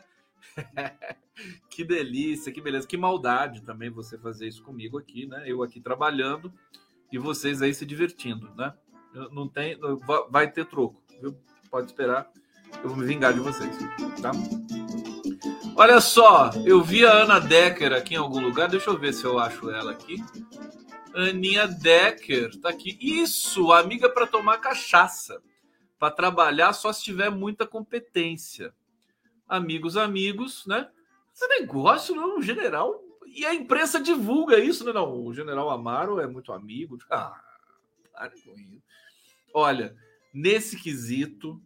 que delícia, que beleza, que maldade também você fazer isso comigo aqui, né? Eu aqui trabalhando e vocês aí se divertindo, né? Não tem, vai ter troco, viu? Pode esperar, eu vou me vingar de vocês, tá? Olha só, eu vi a Ana Decker aqui em algum lugar, deixa eu ver se eu acho ela aqui. Aninha Decker, tá aqui. Isso, amiga para tomar cachaça. Para trabalhar só se tiver muita competência. Amigos, amigos, né? Esse negócio, não, o general. E a imprensa divulga isso, né? Não, o general Amaro é muito amigo. Ah, para com isso. Olha, nesse quesito,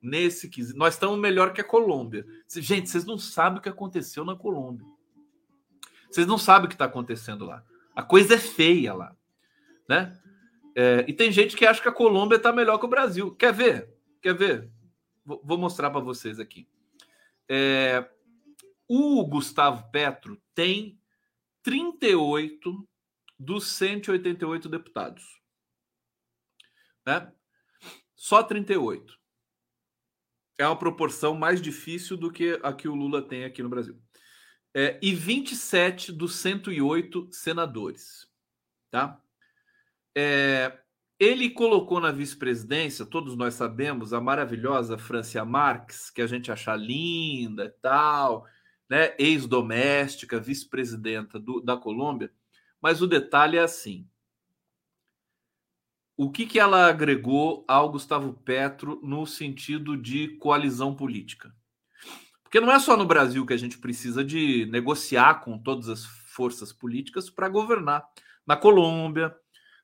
nesse quesito, nós estamos melhor que a Colômbia. Gente, vocês não sabem o que aconteceu na Colômbia. Vocês não sabem o que está acontecendo lá. A coisa é feia lá, né? É, e tem gente que acha que a Colômbia está melhor que o Brasil. Quer ver? Quer ver? Vou mostrar para vocês aqui. É, o Gustavo Petro tem 38 dos 188 deputados né? Só 38. É uma proporção mais difícil do que a que o Lula tem aqui no Brasil. É, e 27 dos 108 senadores. Tá? É, ele colocou na vice-presidência, todos nós sabemos, a maravilhosa Francia Marques, que a gente acha linda e tal, né? ex-doméstica, vice-presidenta da Colômbia. Mas o detalhe é assim: o que, que ela agregou ao Gustavo Petro no sentido de coalizão política? Porque não é só no Brasil que a gente precisa de negociar com todas as forças políticas para governar. Na Colômbia,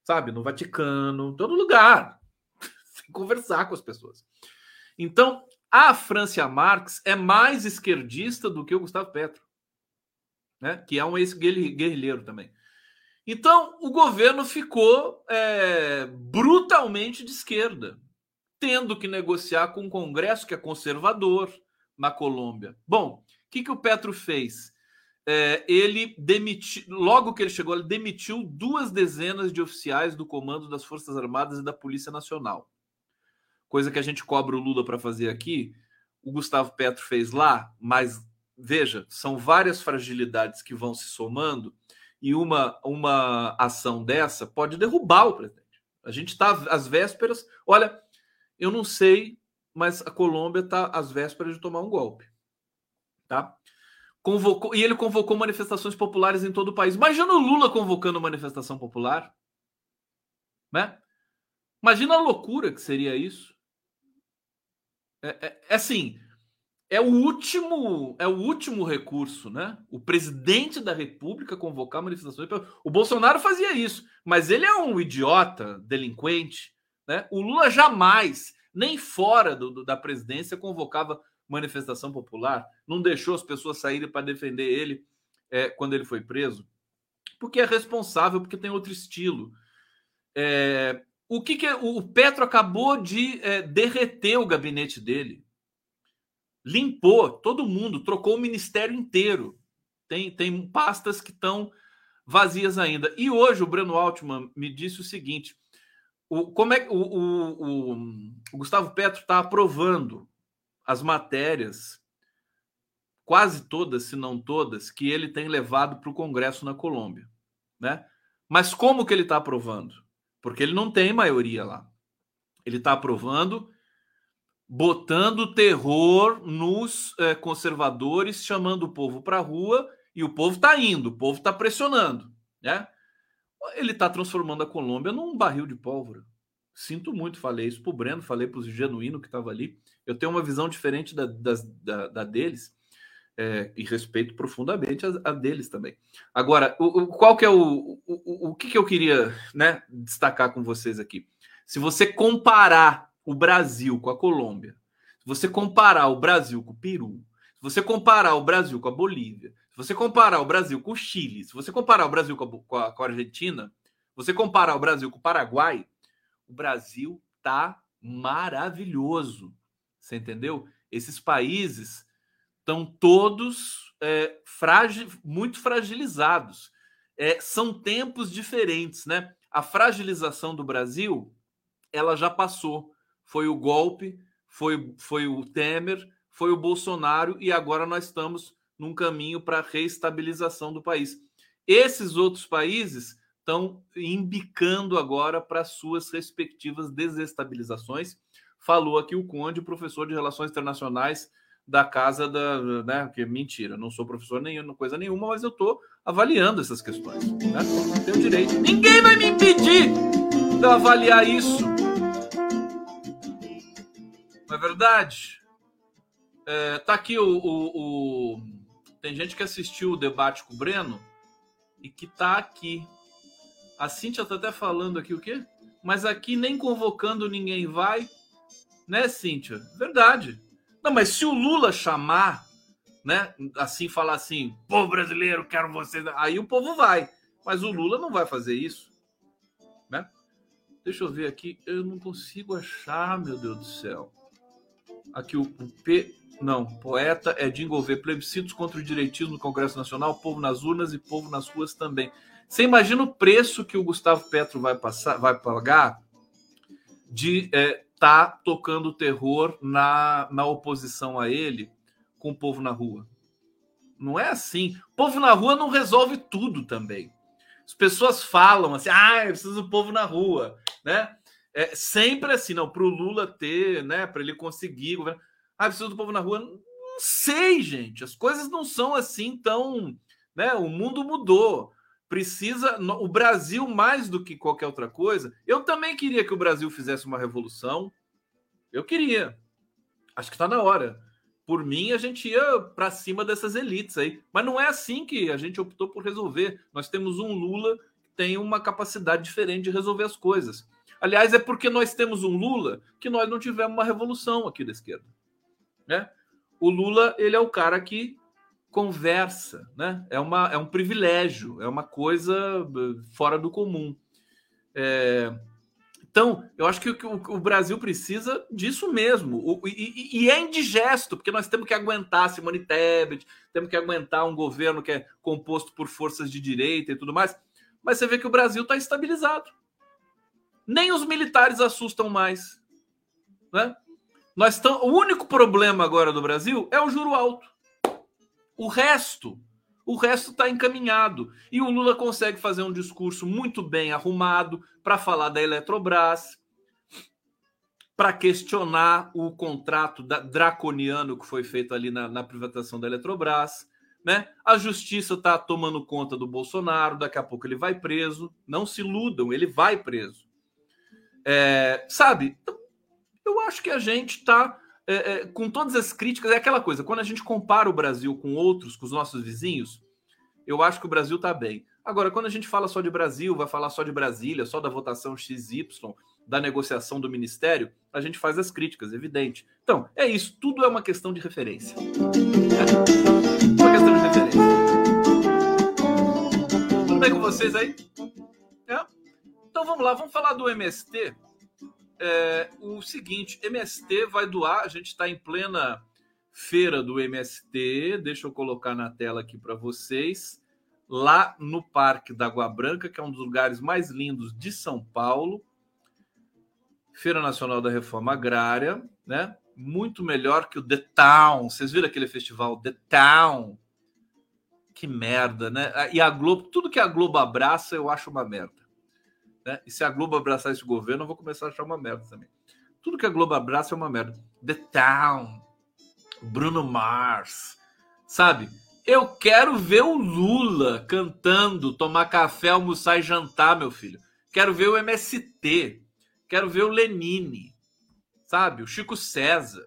sabe, no Vaticano, em todo lugar. Sem conversar com as pessoas. Então, a Francia Marx é mais esquerdista do que o Gustavo Petro, né? que é um ex-guerrilheiro também. Então, o governo ficou é, brutalmente de esquerda, tendo que negociar com um Congresso que é conservador na Colômbia. Bom, o que, que o Petro fez? É, ele demitiu, logo que ele chegou, ele demitiu duas dezenas de oficiais do comando das Forças Armadas e da Polícia Nacional. Coisa que a gente cobra o Lula para fazer aqui, o Gustavo Petro fez lá, mas veja, são várias fragilidades que vão se somando e uma, uma ação dessa pode derrubar o presidente. A gente está às vésperas. Olha, eu não sei, mas a Colômbia está às vésperas de tomar um golpe. Tá? Convocou, e ele convocou manifestações populares em todo o país. Imagina o Lula convocando manifestação popular. Né? Imagina a loucura que seria isso. É, é, é assim, é o último é o último recurso, né? O presidente da República convocar manifestações. O Bolsonaro fazia isso, mas ele é um idiota, delinquente, né? O Lula jamais, nem fora do, do, da presidência, convocava manifestação popular, não deixou as pessoas saírem para defender ele é, quando ele foi preso, porque é responsável, porque tem outro estilo. É, o que, que é, o Petro acabou de é, derreter o gabinete dele limpou todo mundo, trocou o ministério inteiro. Tem, tem pastas que estão vazias ainda. E hoje o Breno Altman me disse o seguinte: o, como é o, o, o, o Gustavo Petro está aprovando as matérias, quase todas, se não todas, que ele tem levado para o Congresso na Colômbia. Né? Mas como que ele está aprovando? Porque ele não tem maioria lá. Ele está aprovando botando terror nos é, conservadores, chamando o povo para a rua e o povo está indo, o povo está pressionando, né? Ele está transformando a Colômbia num barril de pólvora. Sinto muito, falei isso para o Breno, falei para o Genuíno que estava ali. Eu tenho uma visão diferente da, da, da deles é, e respeito profundamente a, a, deles também. Agora, o, o, qual que é o, o, o que, que eu queria né, destacar com vocês aqui? Se você comparar o Brasil com a Colômbia, se você comparar o Brasil com o Peru, se você comparar o Brasil com a Bolívia, se você comparar o Brasil com o Chile, se você comparar o Brasil com a, com a, com a Argentina, você comparar o Brasil com o Paraguai, o Brasil tá maravilhoso. Você entendeu? Esses países estão todos é, muito fragilizados. É, são tempos diferentes, né? A fragilização do Brasil, ela já passou foi o golpe, foi, foi o Temer, foi o Bolsonaro e agora nós estamos num caminho para a reestabilização do país. Esses outros países estão embicando agora para suas respectivas desestabilizações. Falou aqui o Conde, professor de Relações Internacionais da casa da. Né, que mentira, não sou professor nenhuma, coisa nenhuma, mas eu estou avaliando essas questões. Né? Tenho direito. Ninguém vai me impedir de avaliar isso. Não é verdade? É, tá aqui o, o, o, Tem gente que assistiu o debate com o Breno e que tá aqui. A Cíntia tá até falando aqui o quê? Mas aqui nem convocando ninguém vai. Né, Cíntia? Verdade. Não, mas se o Lula chamar, né? Assim, falar assim, povo brasileiro, quero vocês. Aí o povo vai. Mas o Lula não vai fazer isso. Né? Deixa eu ver aqui. Eu não consigo achar, meu Deus do céu. Aqui o, o P. Não, poeta é de envolver plebiscitos contra o direitismo no Congresso Nacional, povo nas urnas e povo nas ruas também. Você imagina o preço que o Gustavo Petro vai passar, vai pagar de estar é, tá tocando terror na, na oposição a ele com o povo na rua. Não é assim. O povo na rua não resolve tudo também. As pessoas falam assim, ah, eu preciso do povo na rua, né? É sempre assim, não, para o Lula ter, né, para ele conseguir. Ah, precisa do povo na rua. Não sei, gente. As coisas não são assim tão. Né? O mundo mudou. Precisa. O Brasil, mais do que qualquer outra coisa, eu também queria que o Brasil fizesse uma revolução. Eu queria. Acho que está na hora. Por mim, a gente ia para cima dessas elites aí. Mas não é assim que a gente optou por resolver. Nós temos um Lula que tem uma capacidade diferente de resolver as coisas. Aliás, é porque nós temos um Lula que nós não tivemos uma revolução aqui da esquerda. Né? O Lula, ele é o cara que conversa, né? É, uma, é um privilégio, é uma coisa eh, fora do comum. É... Então, eu acho que o, o, Brasil precisa disso mesmo. O, e, e, é indigesto, porque nós temos que aguentar Simone Tebet, temos que aguentar um governo que é composto por forças de direita e tudo mais. Mas você vê que o Brasil está estabilizado. Nem os militares assustam mais. Né? Nós tam... O único problema agora do Brasil é o juro alto. O resto, o resto está encaminhado. E o Lula consegue fazer um discurso muito bem arrumado para falar da Eletrobras, para questionar o contrato da, draconiano que foi feito ali na, na privatização da Eletrobras. Né? A justiça está tomando conta do Bolsonaro, daqui a pouco ele vai preso. Não se iludam, ele vai preso. É, sabe? Eu acho que a gente está é, é, com todas as críticas, é aquela coisa, quando a gente compara o Brasil com outros, com os nossos vizinhos, eu acho que o Brasil está bem. Agora, quando a gente fala só de Brasil, vai falar só de Brasília, só da votação XY, da negociação do ministério, a gente faz as críticas, evidente. Então, é isso, tudo é uma questão de referência. É uma questão de referência. Tudo bem com vocês aí? É? Então vamos lá, vamos falar do MST é, o seguinte: MST vai doar, a gente está em plena feira do MST, deixa eu colocar na tela aqui para vocês, lá no Parque da Água Branca, que é um dos lugares mais lindos de São Paulo. Feira Nacional da Reforma Agrária, né? Muito melhor que o The Town. Vocês viram aquele festival The Town? Que merda, né? E a Globo, tudo que a Globo abraça, eu acho uma merda. Né? E se a Globo abraçar esse governo, eu vou começar a achar uma merda também. Tudo que a Globo abraça é uma merda. The Town, Bruno Mars, sabe? Eu quero ver o Lula cantando, tomar café, almoçar e jantar, meu filho. Quero ver o MST. Quero ver o Lenine, sabe? O Chico César.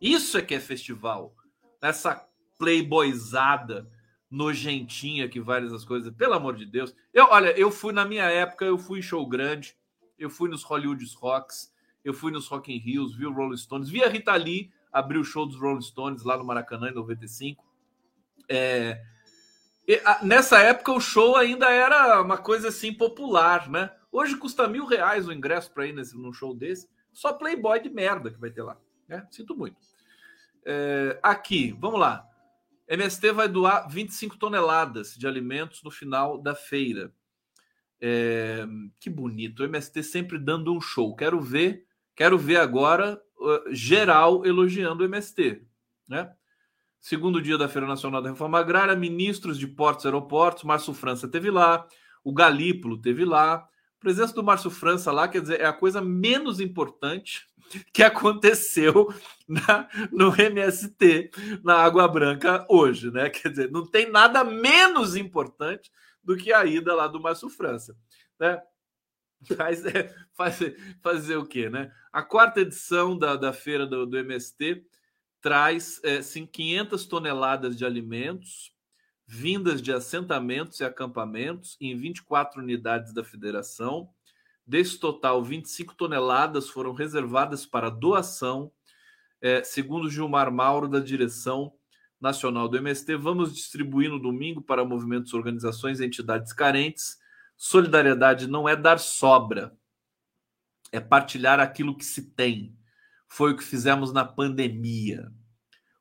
Isso é que é festival. Essa playboyzada nojentinha que várias das coisas. Pelo amor de Deus. Eu, olha, eu fui na minha época, eu fui em show grande, eu fui nos Hollywood Rocks, eu fui nos Rock in Rios, vi o Rolling Stones, vi a Rita Lee abrir o show dos Rolling Stones lá no Maracanã em 95. É, e, a, nessa época o show ainda era uma coisa assim popular, né? Hoje custa mil reais o ingresso para ir nesse, num show desse. Só Playboy de merda que vai ter lá. Né? Sinto muito. É, aqui, vamos lá. MST vai doar 25 toneladas de alimentos no final da feira. É, que bonito. O MST sempre dando um show. Quero ver, quero ver agora uh, geral elogiando o MST. Né? Segundo dia da Feira Nacional da Reforma Agrária, ministros de portos e aeroportos, Márcio França teve lá, o Galípolo teve lá. A presença do Márcio França lá, quer dizer, é a coisa menos importante que aconteceu na, no MST, na Água Branca, hoje, né? Quer dizer, não tem nada menos importante do que a ida lá do Márcio França, né? Mas é, fazer, fazer o quê, né? A quarta edição da, da feira do, do MST traz é, 500 toneladas de alimentos vindas de assentamentos e acampamentos em 24 unidades da federação Desse total, 25 toneladas foram reservadas para doação, é, segundo Gilmar Mauro, da direção nacional do MST. Vamos distribuir no domingo para movimentos, organizações e entidades carentes. Solidariedade não é dar sobra, é partilhar aquilo que se tem. Foi o que fizemos na pandemia.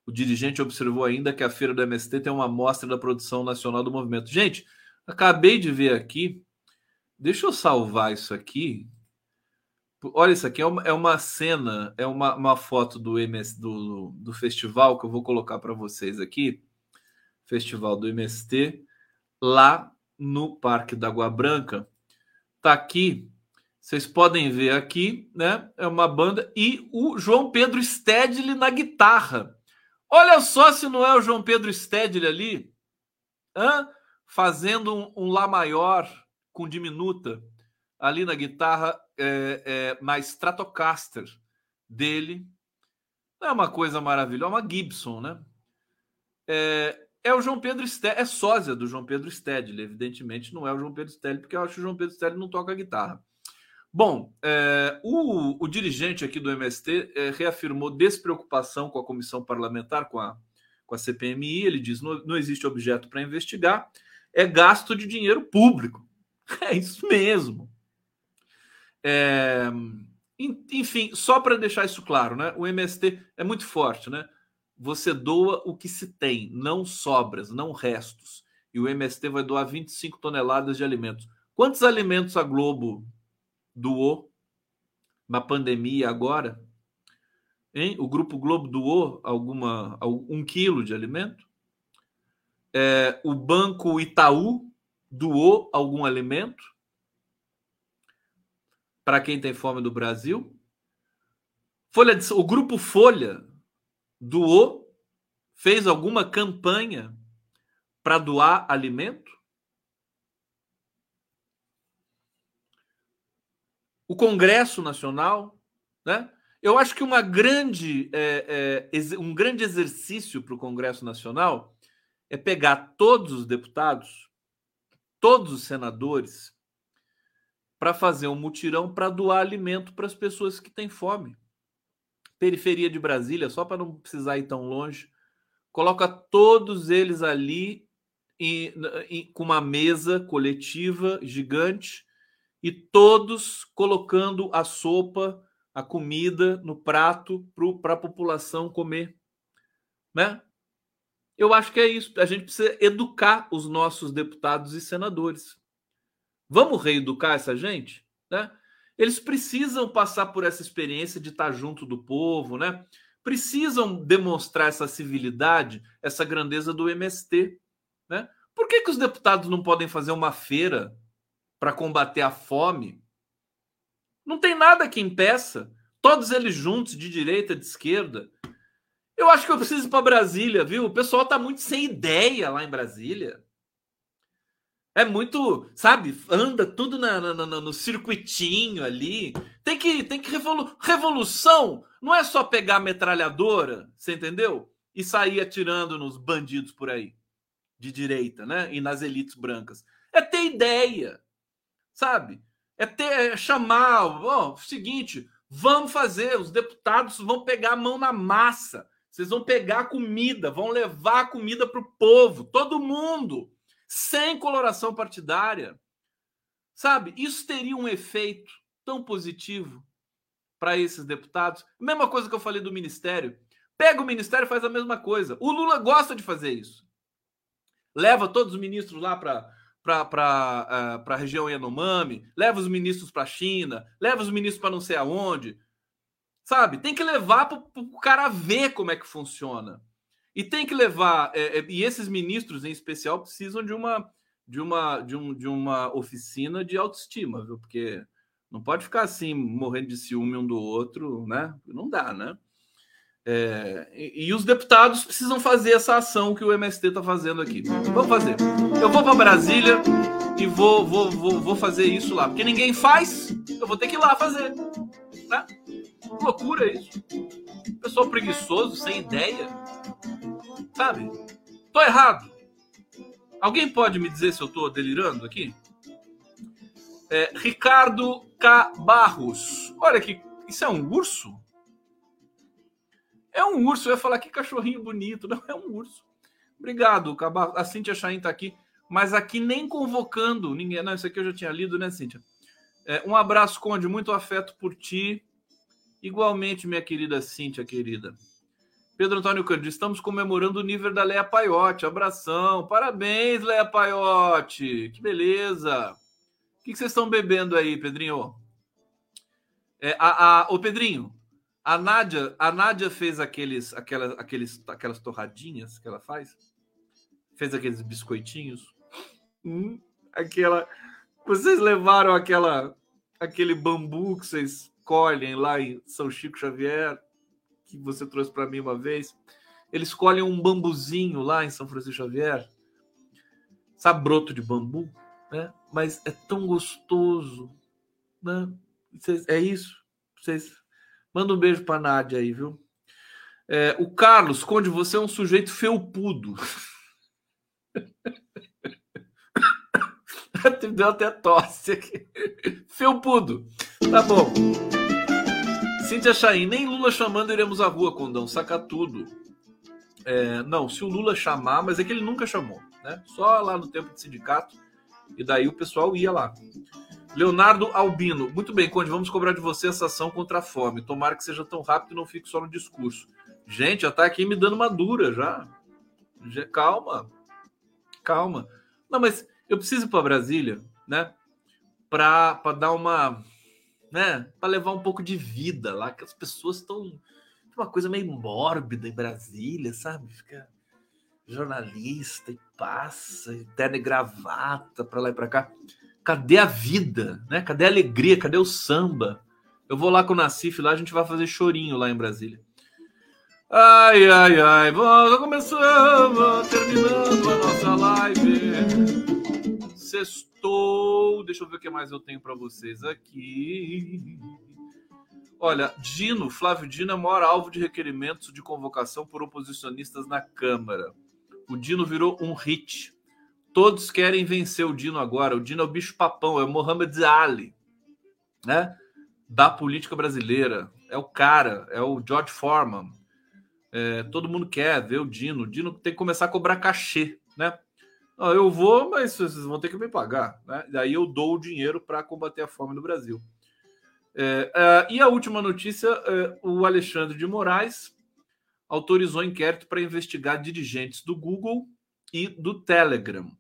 O dirigente observou ainda que a feira do MST tem uma amostra da produção nacional do movimento. Gente, acabei de ver aqui Deixa eu salvar isso aqui. Olha, isso aqui é uma, é uma cena, é uma, uma foto do, MS, do, do festival que eu vou colocar para vocês aqui. Festival do MST, lá no Parque da Água Branca. Tá aqui, vocês podem ver aqui, né? É uma banda e o João Pedro Stedley na guitarra. Olha só se não é o João Pedro Stedley ali. Hã? fazendo um, um Lá maior com diminuta ali na guitarra é, é, na Stratocaster dele. Não é uma coisa maravilhosa, é uma Gibson, né? É, é o João Pedro Stedley, é sósia do João Pedro Stedley, evidentemente não é o João Pedro Stedley, porque eu acho que o João Pedro Stedley não toca guitarra. Bom, é, o, o, dirigente aqui do MST é, reafirmou despreocupação com a comissão parlamentar, com a, com a CPMI. Ele diz: não, não existe objeto para investigar, é gasto de dinheiro público. É isso mesmo. É, enfim, só para deixar isso claro, né? O MST é muito forte, né? Você doa o que se tem, não sobras, não restos. E o MST vai doar 25 toneladas de alimentos. Quantos alimentos a Globo doou na pandemia agora? Hein? O Grupo Globo doou alguma, um quilo de alimento? É, o Banco Itaú doou algum alimento? para quem tem fome do Brasil. Folha de, o grupo Folha doou, fez alguma campanha para doar alimento? O Congresso Nacional, né? Eu acho que uma grande, é, é, um grande exercício para o Congresso Nacional é pegar todos os deputados, todos os senadores, para fazer um mutirão para doar alimento para as pessoas que têm fome. Periferia de Brasília, só para não precisar ir tão longe, coloca todos eles ali em, em, com uma mesa coletiva gigante e todos colocando a sopa, a comida no prato para a população comer, né? Eu acho que é isso. A gente precisa educar os nossos deputados e senadores. Vamos reeducar essa gente? Né? Eles precisam passar por essa experiência de estar junto do povo, né? Precisam demonstrar essa civilidade, essa grandeza do MST. Né? Por que, que os deputados não podem fazer uma feira para combater a fome? Não tem nada que impeça. Todos eles juntos, de direita, de esquerda. Eu acho que eu preciso ir para Brasília, viu? O pessoal está muito sem ideia lá em Brasília. É muito, sabe, anda tudo na, na, na, no circuitinho ali. Tem que, tem que revolu revolução. Não é só pegar a metralhadora, você entendeu? E sair atirando nos bandidos por aí, de direita, né? E nas elites brancas. É ter ideia, sabe? É ter, é chamar, ó, seguinte, vamos fazer, os deputados vão pegar a mão na massa. Vocês vão pegar comida, vão levar comida para o povo, todo mundo sem coloração partidária. Sabe? Isso teria um efeito tão positivo para esses deputados. Mesma coisa que eu falei do ministério. Pega o ministério e faz a mesma coisa. O Lula gosta de fazer isso. Leva todos os ministros lá para para a região Yanomami, leva os ministros para a China, leva os ministros para não sei aonde. Sabe? Tem que levar para o cara ver como é que funciona. E tem que levar, é, é, e esses ministros em especial precisam de uma de uma de, um, de uma oficina de autoestima, viu? Porque não pode ficar assim morrendo de ciúme um do outro, né? Não dá, né? É, e, e, os deputados precisam fazer essa ação que o MST está fazendo aqui. Vamos fazer. Eu vou para Brasília e vou, vou, vou, vou fazer isso lá. Porque ninguém faz, eu vou ter que ir lá fazer. Né? Loucura isso. Pessoal preguiçoso, sem ideia. Sabe? Tô errado. Alguém pode me dizer se eu tô delirando aqui? É, Ricardo K. Barros. Olha que. Isso é um urso? É um urso. Eu ia falar que cachorrinho bonito. Não, é um urso. Obrigado, Barros. A Cintia Chain tá aqui. Mas aqui nem convocando ninguém. Não, isso aqui eu já tinha lido, né, Cíntia? É, um abraço, Conde. Muito afeto por ti. Igualmente, minha querida Cíntia, querida. Pedro Antônio Cândido, estamos comemorando o nível da Leia Paiote. Abração. Parabéns, Leia Paiote. Que beleza. O que vocês estão bebendo aí, Pedrinho? É, a, a, ô, Pedrinho, a Nádia, a Nádia fez aqueles, aquelas, aqueles, aquelas torradinhas que ela faz. Fez aqueles biscoitinhos. Hum, aquela. Vocês levaram aquela, aquele bambu que vocês colhem lá em São Chico Xavier que você trouxe para mim uma vez. Eles colhem um bambuzinho lá em São Francisco Xavier. sabe, broto de bambu, né? Mas é tão gostoso, né? é isso. Vocês manda um beijo para Nádia aí, viu? É, o Carlos, Conde, você é um sujeito felpudo. Deu até tosse aqui. Felpudo. Tá bom. Cíntia Chain, nem Lula chamando iremos à rua, Condão. Saca tudo. É, não, se o Lula chamar, mas é que ele nunca chamou, né? Só lá no tempo de sindicato. E daí o pessoal ia lá. Leonardo Albino, muito bem, Conde, vamos cobrar de você essa ação contra a fome. Tomara que seja tão rápido e não fique só no discurso. Gente, já tá aqui me dando uma dura já. já calma. Calma. Não, mas eu preciso ir para Brasília, né? Para dar uma, né? Para levar um pouco de vida lá, que as pessoas estão uma coisa meio mórbida em Brasília, sabe? Fica jornalista e passa, e terno e gravata para lá e para cá. Cadê a vida, né? Cadê a alegria? Cadê o samba? Eu vou lá com o Nassif lá, a gente vai fazer chorinho lá em Brasília. Ai, ai, ai, vamos começando, terminando a nossa live. Sextou, deixa eu ver o que mais eu tenho para vocês aqui. Olha, Dino, Flávio Dino é maior alvo de requerimentos de convocação por oposicionistas na Câmara. O Dino virou um hit. Todos querem vencer o Dino agora. O Dino é o bicho papão, é o Mohamed Ali, né? Da política brasileira. É o cara, é o George Foreman é, todo mundo quer ver o Dino. O Dino tem que começar a cobrar cachê, né? Eu vou, mas vocês vão ter que me pagar, né? Daí eu dou o dinheiro para combater a fome no Brasil. É, é, e a última notícia: é, o Alexandre de Moraes autorizou inquérito para investigar dirigentes do Google e do Telegram.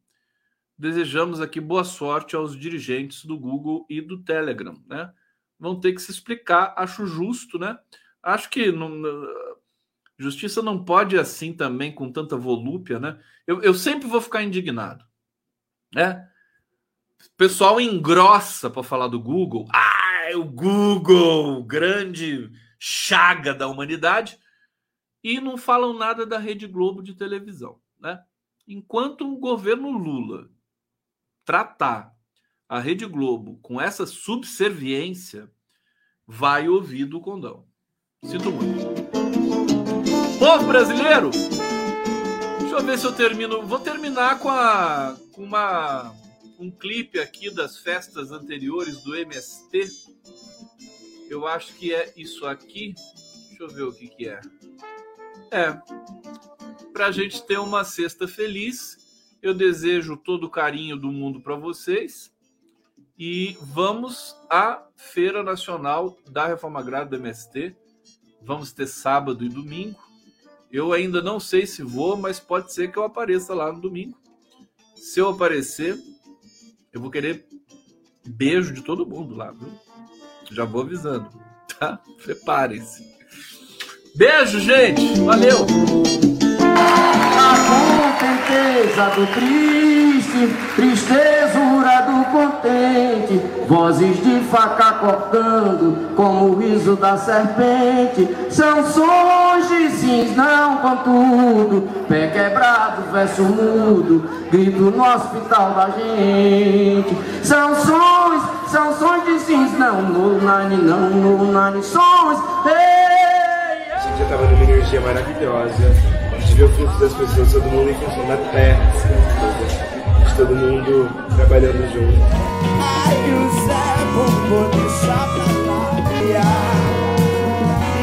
Desejamos aqui boa sorte aos dirigentes do Google e do Telegram, né? Vão ter que se explicar, acho justo, né? Acho que não, Justiça não pode assim também, com tanta volúpia, né? Eu, eu sempre vou ficar indignado, né? O pessoal engrossa para falar do Google. Ah, o Google, grande chaga da humanidade, e não falam nada da Rede Globo de televisão, né? Enquanto o governo Lula tratar a Rede Globo com essa subserviência, vai ouvir do condão. Sinto muito. Povo brasileiro! Deixa eu ver se eu termino. Vou terminar com, a, com uma, um clipe aqui das festas anteriores do MST. Eu acho que é isso aqui. Deixa eu ver o que, que é. É. Para a gente ter uma sexta feliz, eu desejo todo o carinho do mundo para vocês. E vamos à Feira Nacional da Reforma Agrária do MST. Vamos ter sábado e domingo. Eu ainda não sei se vou, mas pode ser que eu apareça lá no domingo. Se eu aparecer, eu vou querer beijo de todo mundo lá, viu? Já vou avisando, tá? Preparem-se. Beijo, gente. Valeu. A do triste, tristezura do contente, vozes de faca cortando, como o riso da serpente, são sons de sims, não contudo, pé quebrado, verso mudo, grito no hospital da gente, são sons, são sons de sims, não no nani, não no nani, sons, ei, A gente já tava numa energia maravilhosa, a gente vê o fluxo das pessoas, todo mundo em função da terra, todo mundo trabalhando junto. Ai, o Zé Bombom deixa pra lá.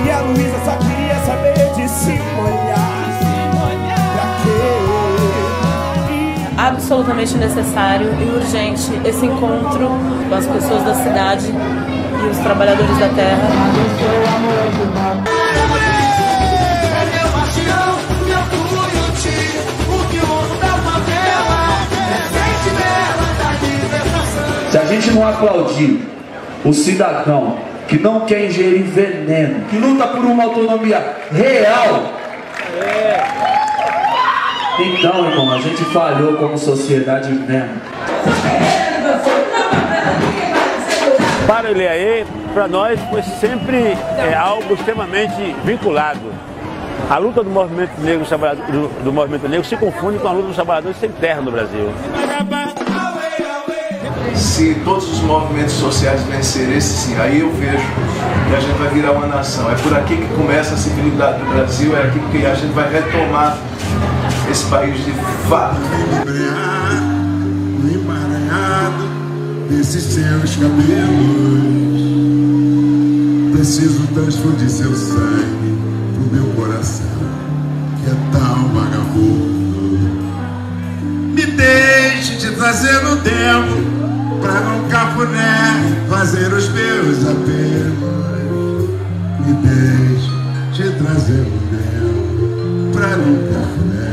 E a Luísa só queria saber de se molhar. Se molhar. Pra quê? Absolutamente necessário e urgente esse encontro com as pessoas da cidade e os trabalhadores da terra. Gente não aplaudir o cidadão que não quer ingerir veneno, que luta por uma autonomia real, então, irmão, a gente falhou como sociedade mesmo. Para ele aí, para nós, foi sempre é, algo extremamente vinculado. A luta do movimento negro, do, do movimento negro se confunde com a luta dos trabalhadores sem terra no Brasil. Se todos os movimentos sociais vencerem esse sim, aí eu vejo que a gente vai virar uma nação. É por aqui que começa a civilidade do Brasil, é aqui que a gente vai retomar esse país de fato. No emaranhado desses seus cabelos, preciso transfundir seu sangue pro meu coração, que é tão vagabundo. Me deixe te trazer no tempo pra num cafuné fazer os meus apelos. Me deixe te trazer no tempo pra num cafuné